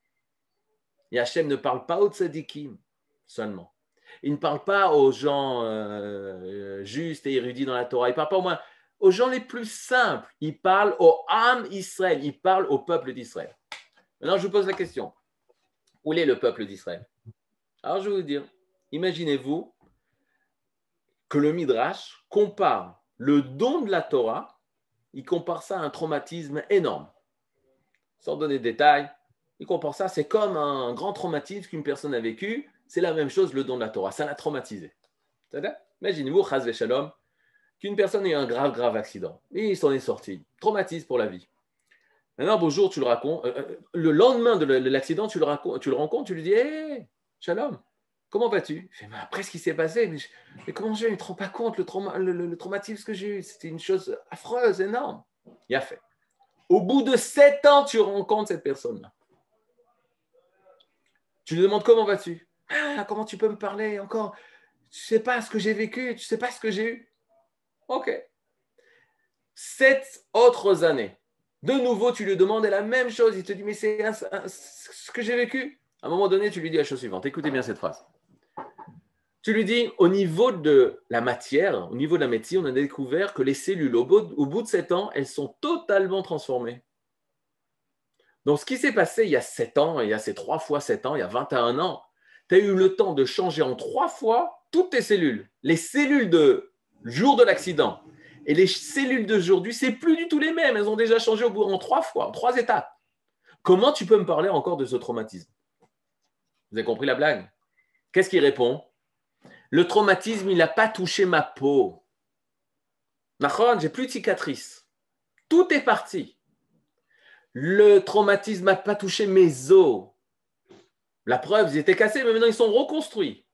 Et ne parle pas aux tzadikim seulement. Il ne parle pas aux gens euh, justes et érudits dans la Torah. Il ne parle pas au moins aux gens les plus simples. Il parle au âme Israël. Il parle au peuple d'Israël. Maintenant, je vous pose la question. Où est le peuple d'Israël? Alors, je vais vous dire, imaginez-vous que le Midrash compare le don de la Torah il compare ça à un traumatisme énorme. Sans donner de détails, il compare ça, c'est comme un grand traumatisme qu'une personne a vécu. C'est la même chose, le don de la Torah. Ça l'a traumatisé. Imaginez-vous, Chaz Shalom, qu'une personne ait eu un grave, grave accident. Et il s'en est sorti. Traumatisme pour la vie. Maintenant, bonjour, tu le racontes. Euh, euh, le lendemain de l'accident, tu le, racontes, tu le rencontres, tu lui dis Hé, Shalom, comment vas-tu? Après ce qui s'est passé, mais, comment je ne me rends pas compte le, traumatisme que j'ai eu C'était une chose affreuse, énorme. Il a fait. Au bout de sept ans, tu rencontres cette personne-là. Tu lui demandes comment vas-tu? Ah, Comment tu peux me parler encore? Tu ne sais pas ce que j'ai vécu, tu ne sais pas ce que j'ai eu. Ok. Sept autres années. De nouveau, tu lui demandes la même chose. Il te dit, mais c'est ce que j'ai vécu. À un moment donné, tu lui dis la chose suivante. Écoutez bien cette phrase. Tu lui dis, au niveau de la matière, au niveau de la médecine, on a découvert que les cellules, au bout, de 7 ans, elles sont totalement transformées. Donc, ce qui s'est passé il y a 7 ans, il y a ces 3 fois 7 ans, il y a 21 ans, tu as eu le temps de changer en 3 fois toutes tes cellules. Les cellules de jour de l'accident et les cellules d'aujourd'hui, c'est plus du tout les mêmes. Elles ont déjà changé au bout en 3 fois, en 3 étapes. Comment tu peux me parler encore de ce traumatisme? Vous avez compris la blague? Qu'est-ce qu'il répond? Le traumatisme, il n'a pas touché ma peau. Macron, j'ai plus de cicatrices. Tout est parti. Le traumatisme n'a pas touché mes os. La preuve, ils étaient cassés, mais maintenant ils sont reconstruits.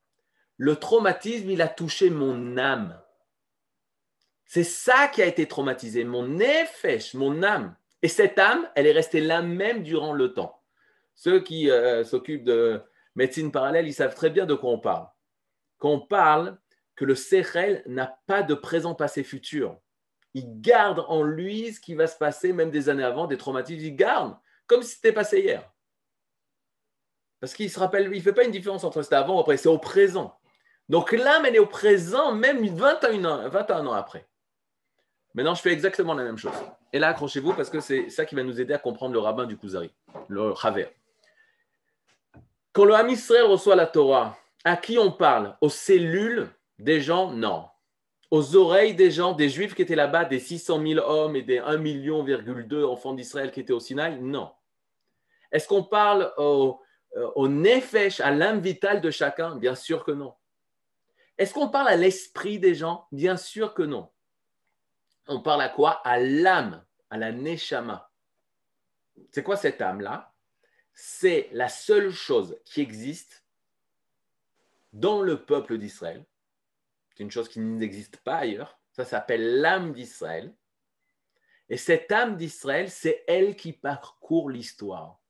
Le traumatisme, il a touché mon âme. C'est ça qui a été traumatisé, mon nefesh, mon âme. Et cette âme, elle est restée là même durant le temps. Ceux qui euh, s'occupent de médecine parallèle, ils savent très bien de quoi on parle qu'on parle que le Sechel n'a pas de présent, passé, futur. Il garde en lui ce qui va se passer même des années avant, des traumatismes. Il garde comme si c'était passé hier. Parce qu'il se rappelle, il ne fait pas une différence entre c'était avant ou après, c'est au présent. Donc l'âme, elle est au présent, même 21 ans, 21 ans après. Maintenant, je fais exactement la même chose. Et là, accrochez-vous parce que c'est ça qui va nous aider à comprendre le rabbin du Kuzari, le Chaver. Quand le Ham reçoit la Torah, À qui on parle? Aux cellules des gens? Non. Aux oreilles des gens, des juifs qui étaient là-bas, des 600 000 hommes et des 1,2 million enfants d'Israël qui étaient au Sinaï? Non. Est-ce qu'on parle au, euh, au nefesh, à l'âme vitale de chacun? Bien sûr que non. Est-ce qu'on parle à l'esprit des gens? Bien sûr que non. On parle à quoi? À l'âme, à la neshama. C'est quoi cette âme-là? C'est la seule chose qui existe dans le peuple d'Israël. C'est une chose qui n'existe pas ailleurs. Ça s'appelle l'âme d'Israël. Et cette âme d'Israël, c'est elle qui parcourt l'histoire.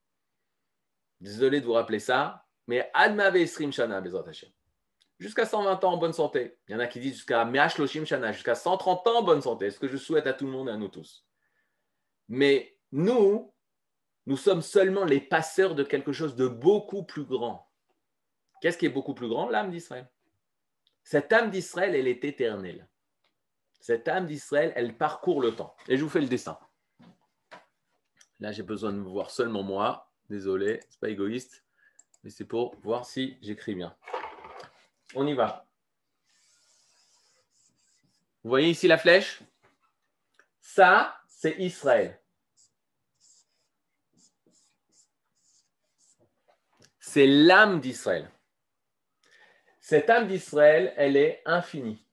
Désolé de vous rappeler ça, mais Adma Vesrim Shana. Jusqu'à 120 ans en bonne santé. Il y en a qui disent jusqu'à Meash Loshim Shana, jusqu'à 130 ans en bonne santé. Ce que je souhaite à tout le monde et à nous tous. Mais nous, nous sommes seulement les passeurs de quelque chose de beaucoup plus grand. Qu'est-ce qui est beaucoup plus grand? L'âme d'Israël. Cette âme d'Israël, elle est éternelle. Cette âme d'Israël, elle parcourt le temps. Et je vous fais le dessin. Là, j'ai besoin de me voir seulement moi. Désolé, c'est pas égoïste, mais c'est pour voir si j'écris bien. On y va. Vous voyez ici la flèche? Ça, c'est Israël. C'est l'âme d'Israël. Cette âme d'Israël, elle est infinie.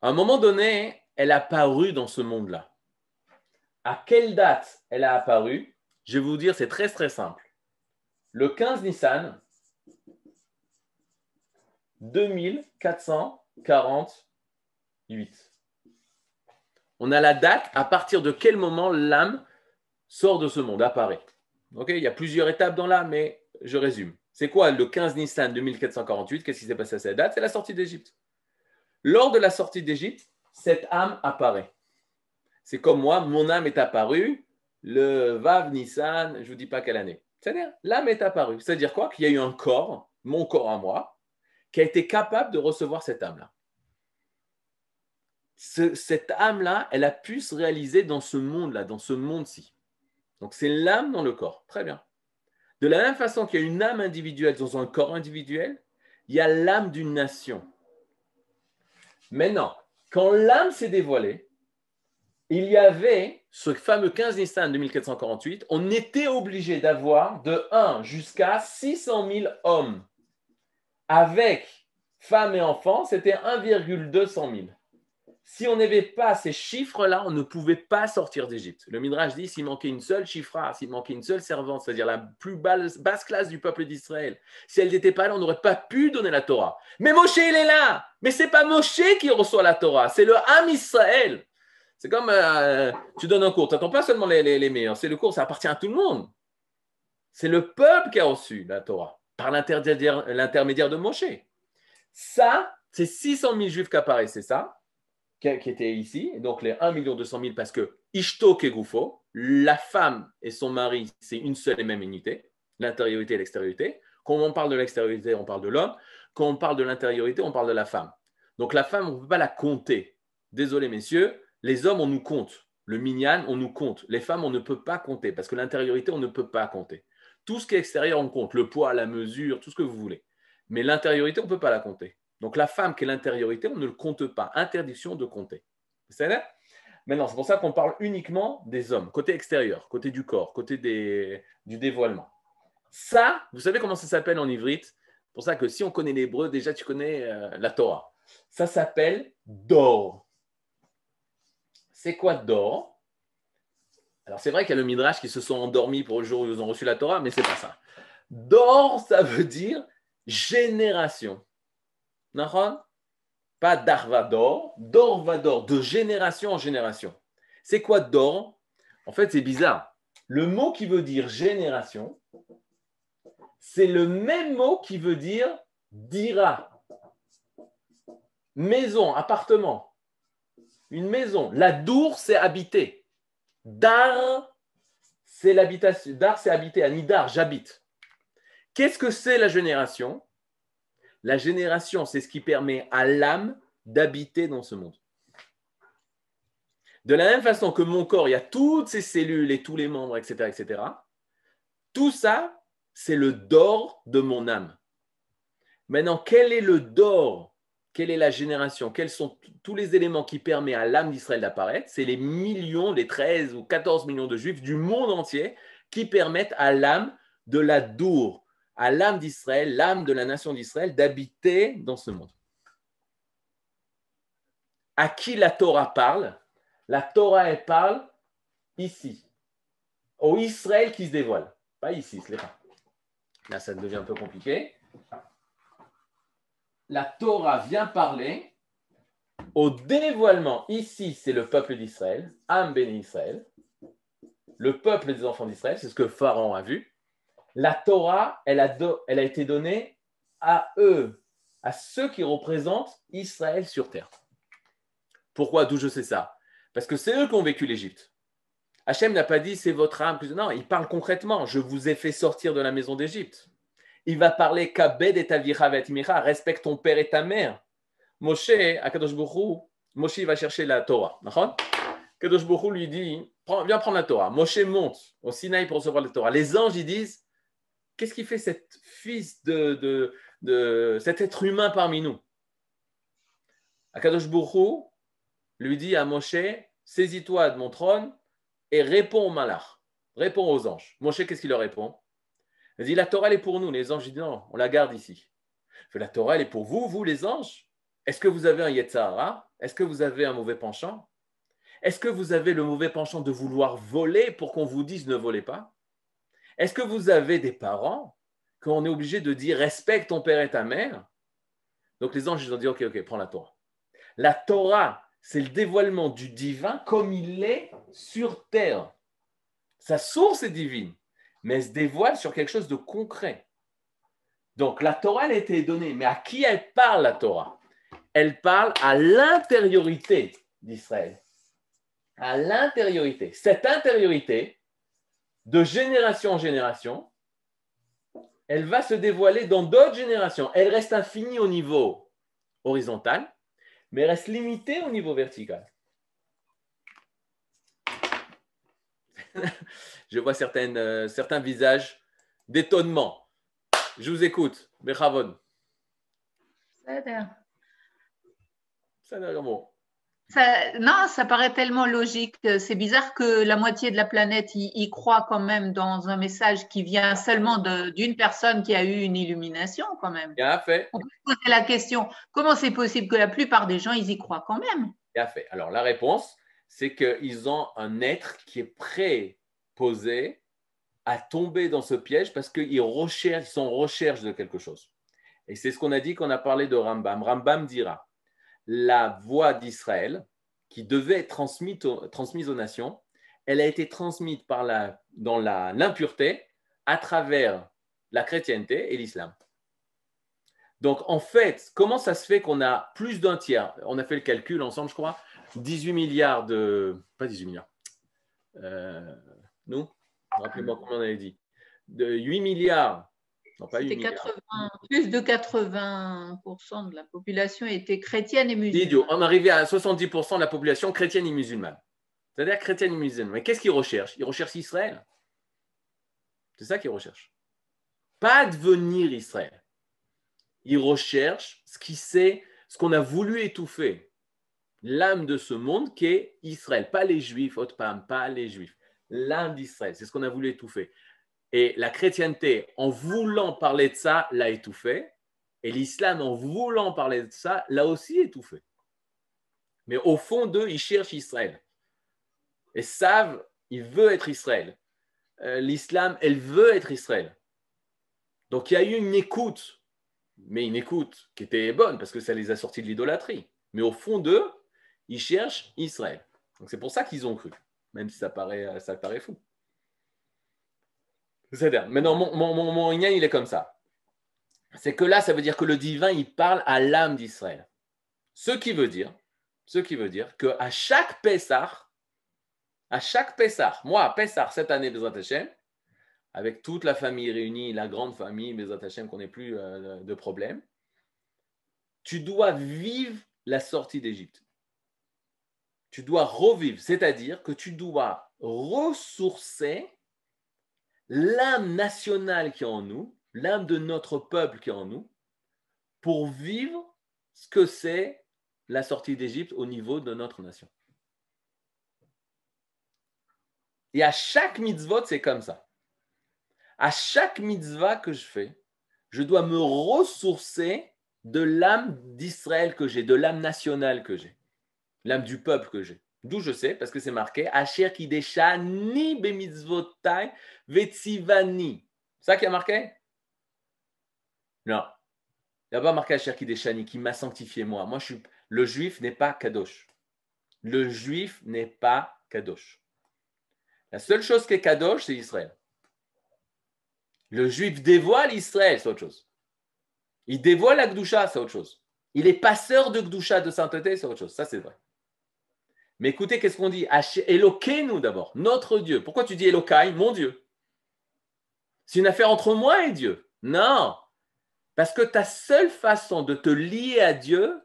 À un moment donné, elle a apparu dans ce monde-là. À quelle date elle a apparu? Je vais vous dire, c'est très très simple. Le 15 Nissan 2448. On a la date à partir de quel moment l'âme sort de ce monde, apparaît. Il y a plusieurs étapes dans l'âme, mais je résume. C'est quoi le 15 Nissan 2448 Qu'est-ce qui s'est passé à cette date? C'est la sortie d'Égypte. Lors de la sortie d'Égypte, cette âme apparaît. C'est comme moi, mon âme est apparue le Vav Nissan, je ne vous dis pas quelle année. C'est-à-dire, l'âme est apparue. C'est-à-dire quoi? Qu'il y a eu un corps, mon corps à moi, qui a été capable de recevoir cette âme-là. cette âme-là, elle a pu se réaliser dans ce monde-là, dans ce monde-ci. Donc c'est l'âme dans le corps. Très bien. De la même façon qu'il y a une âme individuelle dans un corps individuel, il y a l'âme d'une nation. Maintenant, quand l'âme s'est dévoilée, il y avait ce fameux 15 Nissan 2448, on était obligé d'avoir de 1 jusqu'à 600 000 hommes. Avec femmes et enfants, c'était 1,200 000 si on n'avait pas ces chiffres-là, on ne pouvait pas sortir d'Égypte. Le Midrash dit s'il manquait une seule chiffra, s'il manquait une seule servante, c'est-à-dire la plus basse classe du peuple d'Israël, si elle n'était pas là, on n'aurait pas pu donner la Torah. Mais Moshe, il est là Mais c'est pas Moshe qui reçoit la Torah, c'est le Ham Israël. C'est comme euh, tu donnes un cours, tu n'attends pas seulement les, les meilleurs, c'est le cours, ça appartient à tout le monde. C'est le peuple qui a reçu la Torah par l'intermédiaire de Moshe. Ça, c'est 600 000 juifs qui apparaissent, c'est ça? Qui était ici, donc les 1 200 000 parce que Ishto Kegufo, la femme et son mari, c'est une seule et même unité, l'intériorité et l'extériorité. Quand on parle de l'extériorité, on parle de l'homme. Quand on parle de l'intériorité, on parle de la femme. Donc la femme, on ne peut pas la compter. Désolé messieurs, les hommes, on nous compte. Le minyan, on nous compte. Les femmes, on ne peut pas compter parce que l'intériorité, on ne peut pas compter. Tout ce qui est extérieur, on compte. Le poids, la mesure, tout ce que vous voulez. Mais l'intériorité, on ne peut pas la compter. Donc la femme qui est l'intériorité, on ne le compte pas. Interdiction de compter. C'est Maintenant, c'est pour ça qu'on parle uniquement des hommes, côté extérieur, côté du corps, côté du dévoilement. Ça, vous savez comment ça s'appelle en ivrite pour ça que si on connaît l'hébreu, déjà tu connais euh, la Torah. Ça s'appelle d'or. C'est quoi d'or? Alors c'est vrai qu'il y a le Midrash qui se sont endormis pour le jour où ils ont reçu la Torah, mais c'est pas ça. D'or, ça veut dire génération. Pas d'arvador, d'orvador, de génération en génération. C'est quoi d'or? En fait, c'est bizarre. Le mot qui veut dire génération, c'est le même mot qui veut dire dira. Maison, appartement. Une maison. La dour, c'est habiter. Dar, c'est l'habitation. Dar, c'est habiter. Anidar, j'habite. Qu'est-ce que c'est la génération? La génération, c'est ce qui permet à l'âme d'habiter dans ce monde. De la même façon que mon corps, il y a toutes ces cellules et tous les membres, etc., etc. Tout ça, c'est le dor de mon âme. Maintenant, quel est le dor? Quelle est la génération? Quels sont tous les éléments qui permettent à l'âme d'Israël d'apparaître? C'est les millions, les 13 ou 14 millions de juifs du monde entier qui permettent à l'âme de la Dour, à l'âme d'Israël, l'âme de la nation d'Israël, d'habiter dans ce monde. À qui la Torah parle? La Torah, elle parle ici, au Israël qui se dévoile. Pas ici, pas. Là, ça devient un peu compliqué. La Torah vient parler au dévoilement. Ici, c'est le peuple d'Israël, Am béni Israël, le peuple des enfants d'Israël, c'est ce que Pharaon a vu. La Torah, elle a, été donnée à eux, à ceux qui représentent Israël sur terre. Pourquoi? D'où je sais ça? Parce que c'est eux qui ont vécu l'Égypte. Hachem n'a pas dit c'est votre âme. Non, il parle concrètement. Je vous ai fait sortir de la maison d'Égypte. Il va parler Kabed et Imira, respecte ton père et ta mère. Moshe, à Kadosh Moshe va chercher la Torah. Kadosh lui dit Viens prendre la Torah. Moshe monte au Sinaï pour recevoir la Torah. Les anges, ils disent Qu'est-ce qui fait cet fils de, cet être humain parmi nous? Akadosh Bourou lui dit à Moshe Saisis-toi de mon trône et réponds au malach, réponds aux anges. Moshe, qu'est-ce qu'il leur répond? Il dit La Torah, est pour nous. Les anges disent Non, on la garde ici. La Torah, est pour vous, vous les anges. Est-ce que vous avez un Yetzahara? Est-ce que vous avez un mauvais penchant? Est-ce que vous avez le mauvais penchant de vouloir voler pour qu'on vous dise ne volez pas? Est-ce que vous avez des parents qu'on est obligé de dire respecte ton père et ta mère? Donc les anges, ont dit ok, ok, prends la Torah. La Torah, c'est le dévoilement du divin comme il est sur terre. Sa source est divine, mais elle se dévoile sur quelque chose de concret. Donc la Torah, elle a été donnée, mais à qui elle parle la Torah? Elle parle à l'intériorité d'Israël. À l'intériorité. Cette intériorité, de génération en génération, elle va se dévoiler dans d'autres générations. Elle reste infinie au niveau horizontal, mais reste limité au niveau vertical. <laughs> Je vois certaines, euh, certains visages d'étonnement. Je vous écoute. Bechavod. Ça, non, ça paraît tellement logique. C'est bizarre que la moitié de la planète y, croit quand même dans un message qui vient seulement d'une personne qui a eu une illumination quand même. Bien fait. On peut se poser la question, comment c'est possible que la plupart des gens, ils y croient quand même? Bien fait. Alors la réponse, c'est qu'ils ont un être qui est préposé à tomber dans ce piège parce qu'ils recherchent, ils sont en recherche de quelque chose. Et c'est ce qu'on a dit quand on a parlé de Rambam. Rambam dira la voix d'Israël, qui devait être transmise, aux nations, elle a été transmise dans l'impureté à travers la chrétienté et l'islam. Donc, en fait, comment ça se fait qu'on a plus d'un tiers On a fait le calcul ensemble, je crois. 18 milliards de. Pas 18 milliards. Euh, nous Rappelez-moi comment on avait dit. De 8 milliards plus de 80% de la population était chrétienne et musulmane. On arrivait à 70% de la population chrétienne et musulmane. C'est-à-dire chrétienne et musulmane. Mais qu'est-ce qu'ils recherchent? Ils recherchent Israël. C'est ça qu'ils recherchent. Pas devenir Israël. Ils recherchent ce qui c'est, ce qu'on a voulu étouffer. L'âme de ce monde qui est Israël. Pas les juifs, pas les juifs. L'âme d'Israël. C'est ce qu'on a voulu étouffer. Et la chrétienté, en voulant parler de ça, l'a étouffé. Et l'islam, en voulant parler de ça, l'a aussi étouffé. Mais au fond d'eux, ils cherchent Israël. Et savent, il veut être Israël. Euh, l'islam, elle veut être Israël. Donc il y a eu une écoute, mais une écoute qui était bonne parce que ça les a sortis de l'idolâtrie. Mais au fond d'eux, ils cherchent Israël. Donc c'est pour ça qu'ils ont cru, même si ça paraît, ça paraît fou. C'est-à-dire, mon, mon, il est comme ça. C'est que là, ça veut dire que le divin, il parle à l'âme d'Israël. Ce qui veut dire, ce qui veut dire qu'à chaque Pessah, à chaque Pessah, moi, à cette année, Bezrat avec toute la famille réunie, la grande famille, Bezrat Hashem, qu'on n'ait plus euh, de problème, tu dois vivre la sortie d'Égypte. Tu dois revivre, c'est-à-dire que tu dois ressourcer l'âme nationale qui est en nous, l'âme de notre peuple qui est en nous, pour vivre ce que c'est la sortie d'Égypte au niveau de notre nation. Et à chaque mitzvot, c'est comme ça. À chaque mitzvah que je fais, je dois me ressourcer de l'âme d'Israël que j'ai, de l'âme nationale que j'ai, l'âme du peuple que j'ai. D'où je sais, parce que c'est marqué Asher ni bemitzvotai vetzivani. Ça qui a marqué? Non. Il n'y a pas marqué Asher Kideshani qui m'a sanctifié moi. Moi, je suis. Le juif n'est pas kadosh. Le juif n'est pas kadosh. La seule chose qui est kadosh, c'est Israël. Le juif dévoile Israël, c'est autre chose. Il dévoile la Gdusha, c'est autre chose. Il est passeur de Gdusha, de sainteté, c'est autre chose. Ça, c'est vrai. Mais écoutez, qu'est-ce qu'on dit? Nous d'abord, notre Dieu. Pourquoi tu dis Elokai, mon Dieu C'est une affaire entre moi et Dieu. Non. Parce que ta seule façon de te lier à Dieu,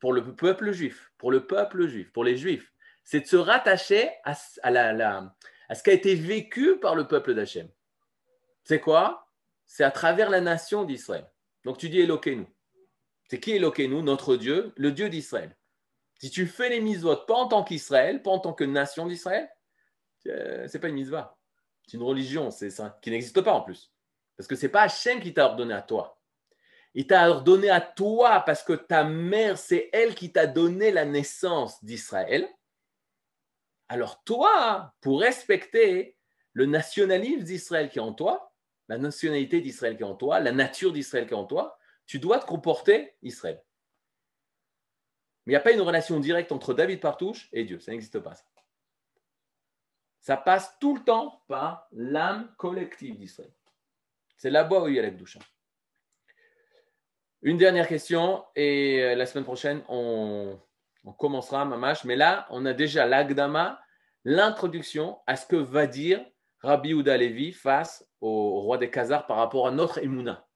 pour le peuple juif, pour le peuple juif, pour les juifs, c'est de se rattacher à, ce qui a été vécu par le peuple d'Hachem. C'est quoi? C'est à travers la nation d'Israël. Donc tu dis Eloquez-nous. C'est qui Eloquez-nous Notre Dieu, le Dieu d'Israël. Si tu fais les mitzvot pas en tant qu'Israël, pas en tant que nation d'Israël, euh, c'est pas une mitzvah. C'est une religion, c'est ça, qui n'existe pas en plus. Parce que c'est pas Hachem qui t'a ordonné à toi. Il t'a ordonné à toi parce que ta mère, c'est elle qui t'a donné la naissance d'Israël. Alors toi, pour respecter le nationalisme d'Israël qui est en toi, la nationalité d'Israël qui est en toi, la nature d'Israël qui est en toi, tu dois te comporter Israël. Mais il n'y a pas une relation directe entre David Partouche et Dieu. Ça n'existe pas. Ça. passe tout le temps par l'âme collective d'Israël. C'est là-bas où il y a la Une dernière question, et euh, la semaine prochaine, on, on commencera Mamash. Mais là, on a déjà l'Agdama, l'introduction à ce que va dire Rabbi Ouda Levi face au roi des Khazars par rapport à notre Emouna.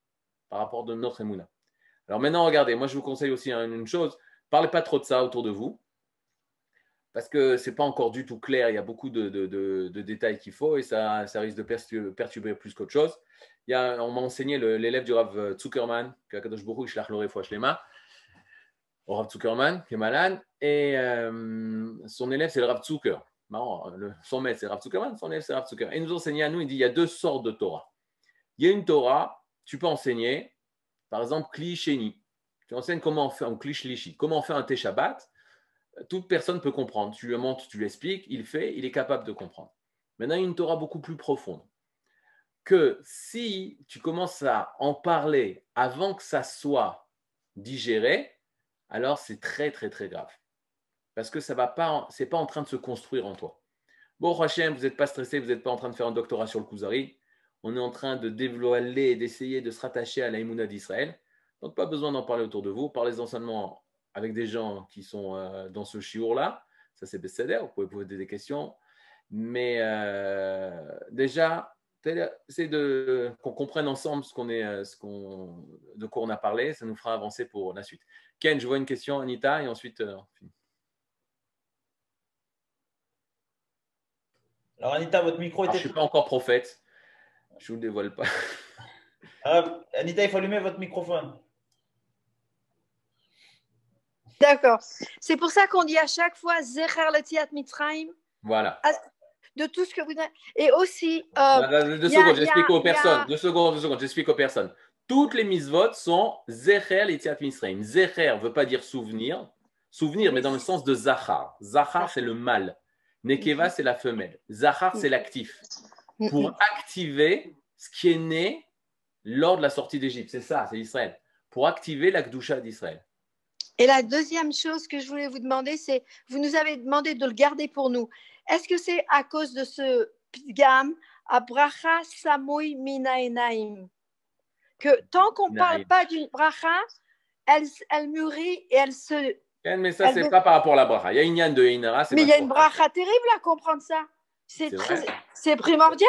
Par rapport de notre Emouna. Alors maintenant, regardez, moi je vous conseille aussi une chose, parlez pas trop de ça autour de vous, parce que ce n'est pas encore du tout clair, il y a beaucoup de, détails qu'il faut et ça, risque de perturber plus qu'autre chose. Il y a, on m'a enseigné l'élève du Rav Zuckerman, que Kadosh Baruch au Rav Zuckerman, qui est malade, et euh, son élève c'est le Rav Zucker le, son maître c'est Rav Zuckerman, son élève c'est Rav Zucker. Et il nous enseigne à nous, il dit il y a deux sortes de Torah. Il y a une Torah, tu peux enseigner, par exemple, Kli Sheni. Tu enseignes comment on fait Shlishi, comment on un Teshabat. Toute personne peut comprendre. Tu lui montres, tu lui expliques, il fait, il est capable de comprendre. Maintenant, il y a une Torah beaucoup plus profonde. Que si tu commences à en parler avant que ça soit digéré, alors c'est très, très, très grave parce que ça va pas, c'est pas en train de se construire en toi. Bon, Hachem, vous n'êtes pas stressé, vous n'êtes pas en train de faire un doctorat sur le Kuzari. On est en train de dévoiler et d'essayer de se rattacher à l'Aïmouna d'Israël. Donc, pas besoin d'en parler autour de vous. Parlez-en seulement avec des gens qui sont euh, dans ce chiour-là. Ça, c'est Besséder. Vous pouvez poser des questions. Mais euh, déjà, c'est de qu'on comprenne ensemble ce qu'on est, euh, ce qu'on, de quoi on a parlé. Ça nous fera avancer pour la suite. Ken, je vois une question, Anita, et ensuite, on finit. Alors, Anita, votre micro était. je ne suis pas encore prophète. Je ne vous le dévoile pas. Ah, <laughs> Anita, il faut allumer votre microphone. D'accord. C'est pour ça qu'on dit à chaque fois Zecher Letiat Mitzrayim. Voilà. De tout ce que vous avez. Et aussi. Euh, deux secondes, j'explique aux personnes. Deux secondes, deux secondes, j'explique aux personnes. Toutes les mitzvot sont Zecher Letiat Mitzrayim. Zecher ne veut pas dire souvenir. Souvenir, mais dans le sens de Zachar. Zachar, c'est le mal. Nekeva, c'est la femelle. Zahar, c'est l'actif. Pour activer ce qui est né lors de la sortie d'Égypte. C'est ça, c'est Israël. Pour activer la Gdusha d'Israël. Et la deuxième chose que je voulais vous demander, c'est, vous nous avez demandé de le garder pour nous. Est-ce que c'est à cause de ce pigam, Abracha Samoui Minaenaim, que tant qu'on ne parle pas d'une bracha, elle, elle mûrit et elle se mais ça, c'est pas par rapport à la bracha. Il y a une yann de Inara. Mais il y a une bracha terrible à comprendre ça. C'est primordial.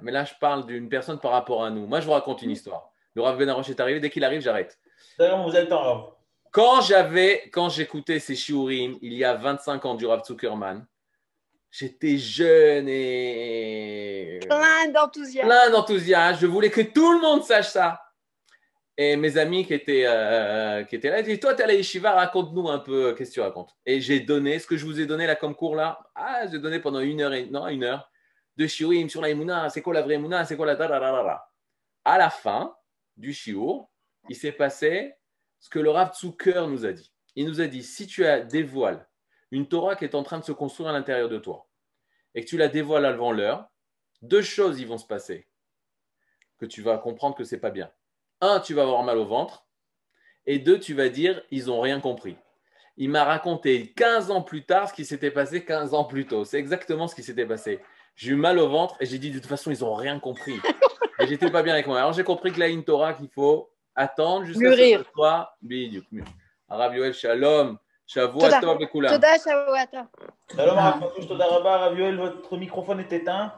Mais là, je parle d'une personne par rapport à nous. Moi, je vous raconte une histoire. Le Rav Benaroche est arrivé. Dès qu'il arrive, j'arrête. D'ailleurs, vous avez le temps, Quand j'avais, quand j'écoutais ces shiurim, il y a 25 ans du Rav Zuckerman, j'étais jeune et. Plein d'enthousiasme. Plein d'enthousiasme. Je voulais que tout le monde sache ça. Et mes amis qui étaient, euh, qui étaient là, ils disent Toi, tu es à la yeshiva, raconte-nous un peu, qu'est-ce que tu racontes? Et j'ai donné ce que je vous ai donné là comme cours là. Ah, j'ai donné pendant une heure, et, non, une heure, de shiurim sur la imuna, c'est quoi la vraie imuna, c'est quoi la tararara. À la fin du shiur, il s'est passé ce que le Rav Zucker nous a dit. Il nous a dit Si tu as dévoiles une Torah qui est en train de se construire à l'intérieur de toi et que tu la dévoiles avant l'heure, deux choses y vont se passer que tu vas comprendre que c'est pas bien un, tu vas avoir mal au ventre, et deux, tu vas dire, ils n'ont rien compris. Il m'a raconté 15 ans plus tard ce qui s'était passé 15 ans plus tôt. C'est exactement ce qui s'était passé. J'ai eu mal au ventre et j'ai dit, de toute façon, ils n'ont rien compris. <laughs> Et j'étais pas bien avec moi. Alors j'ai compris que là, une Torah qu'il faut attendre jusqu'à ce que ce soit bidouk. Arav Yoel, shalom. Shavua tov לכולם. תודה, שבוע טוב. Shalom, Rav Fatouche, Toda Rabba, Rav Yoel, votre microphone est éteint.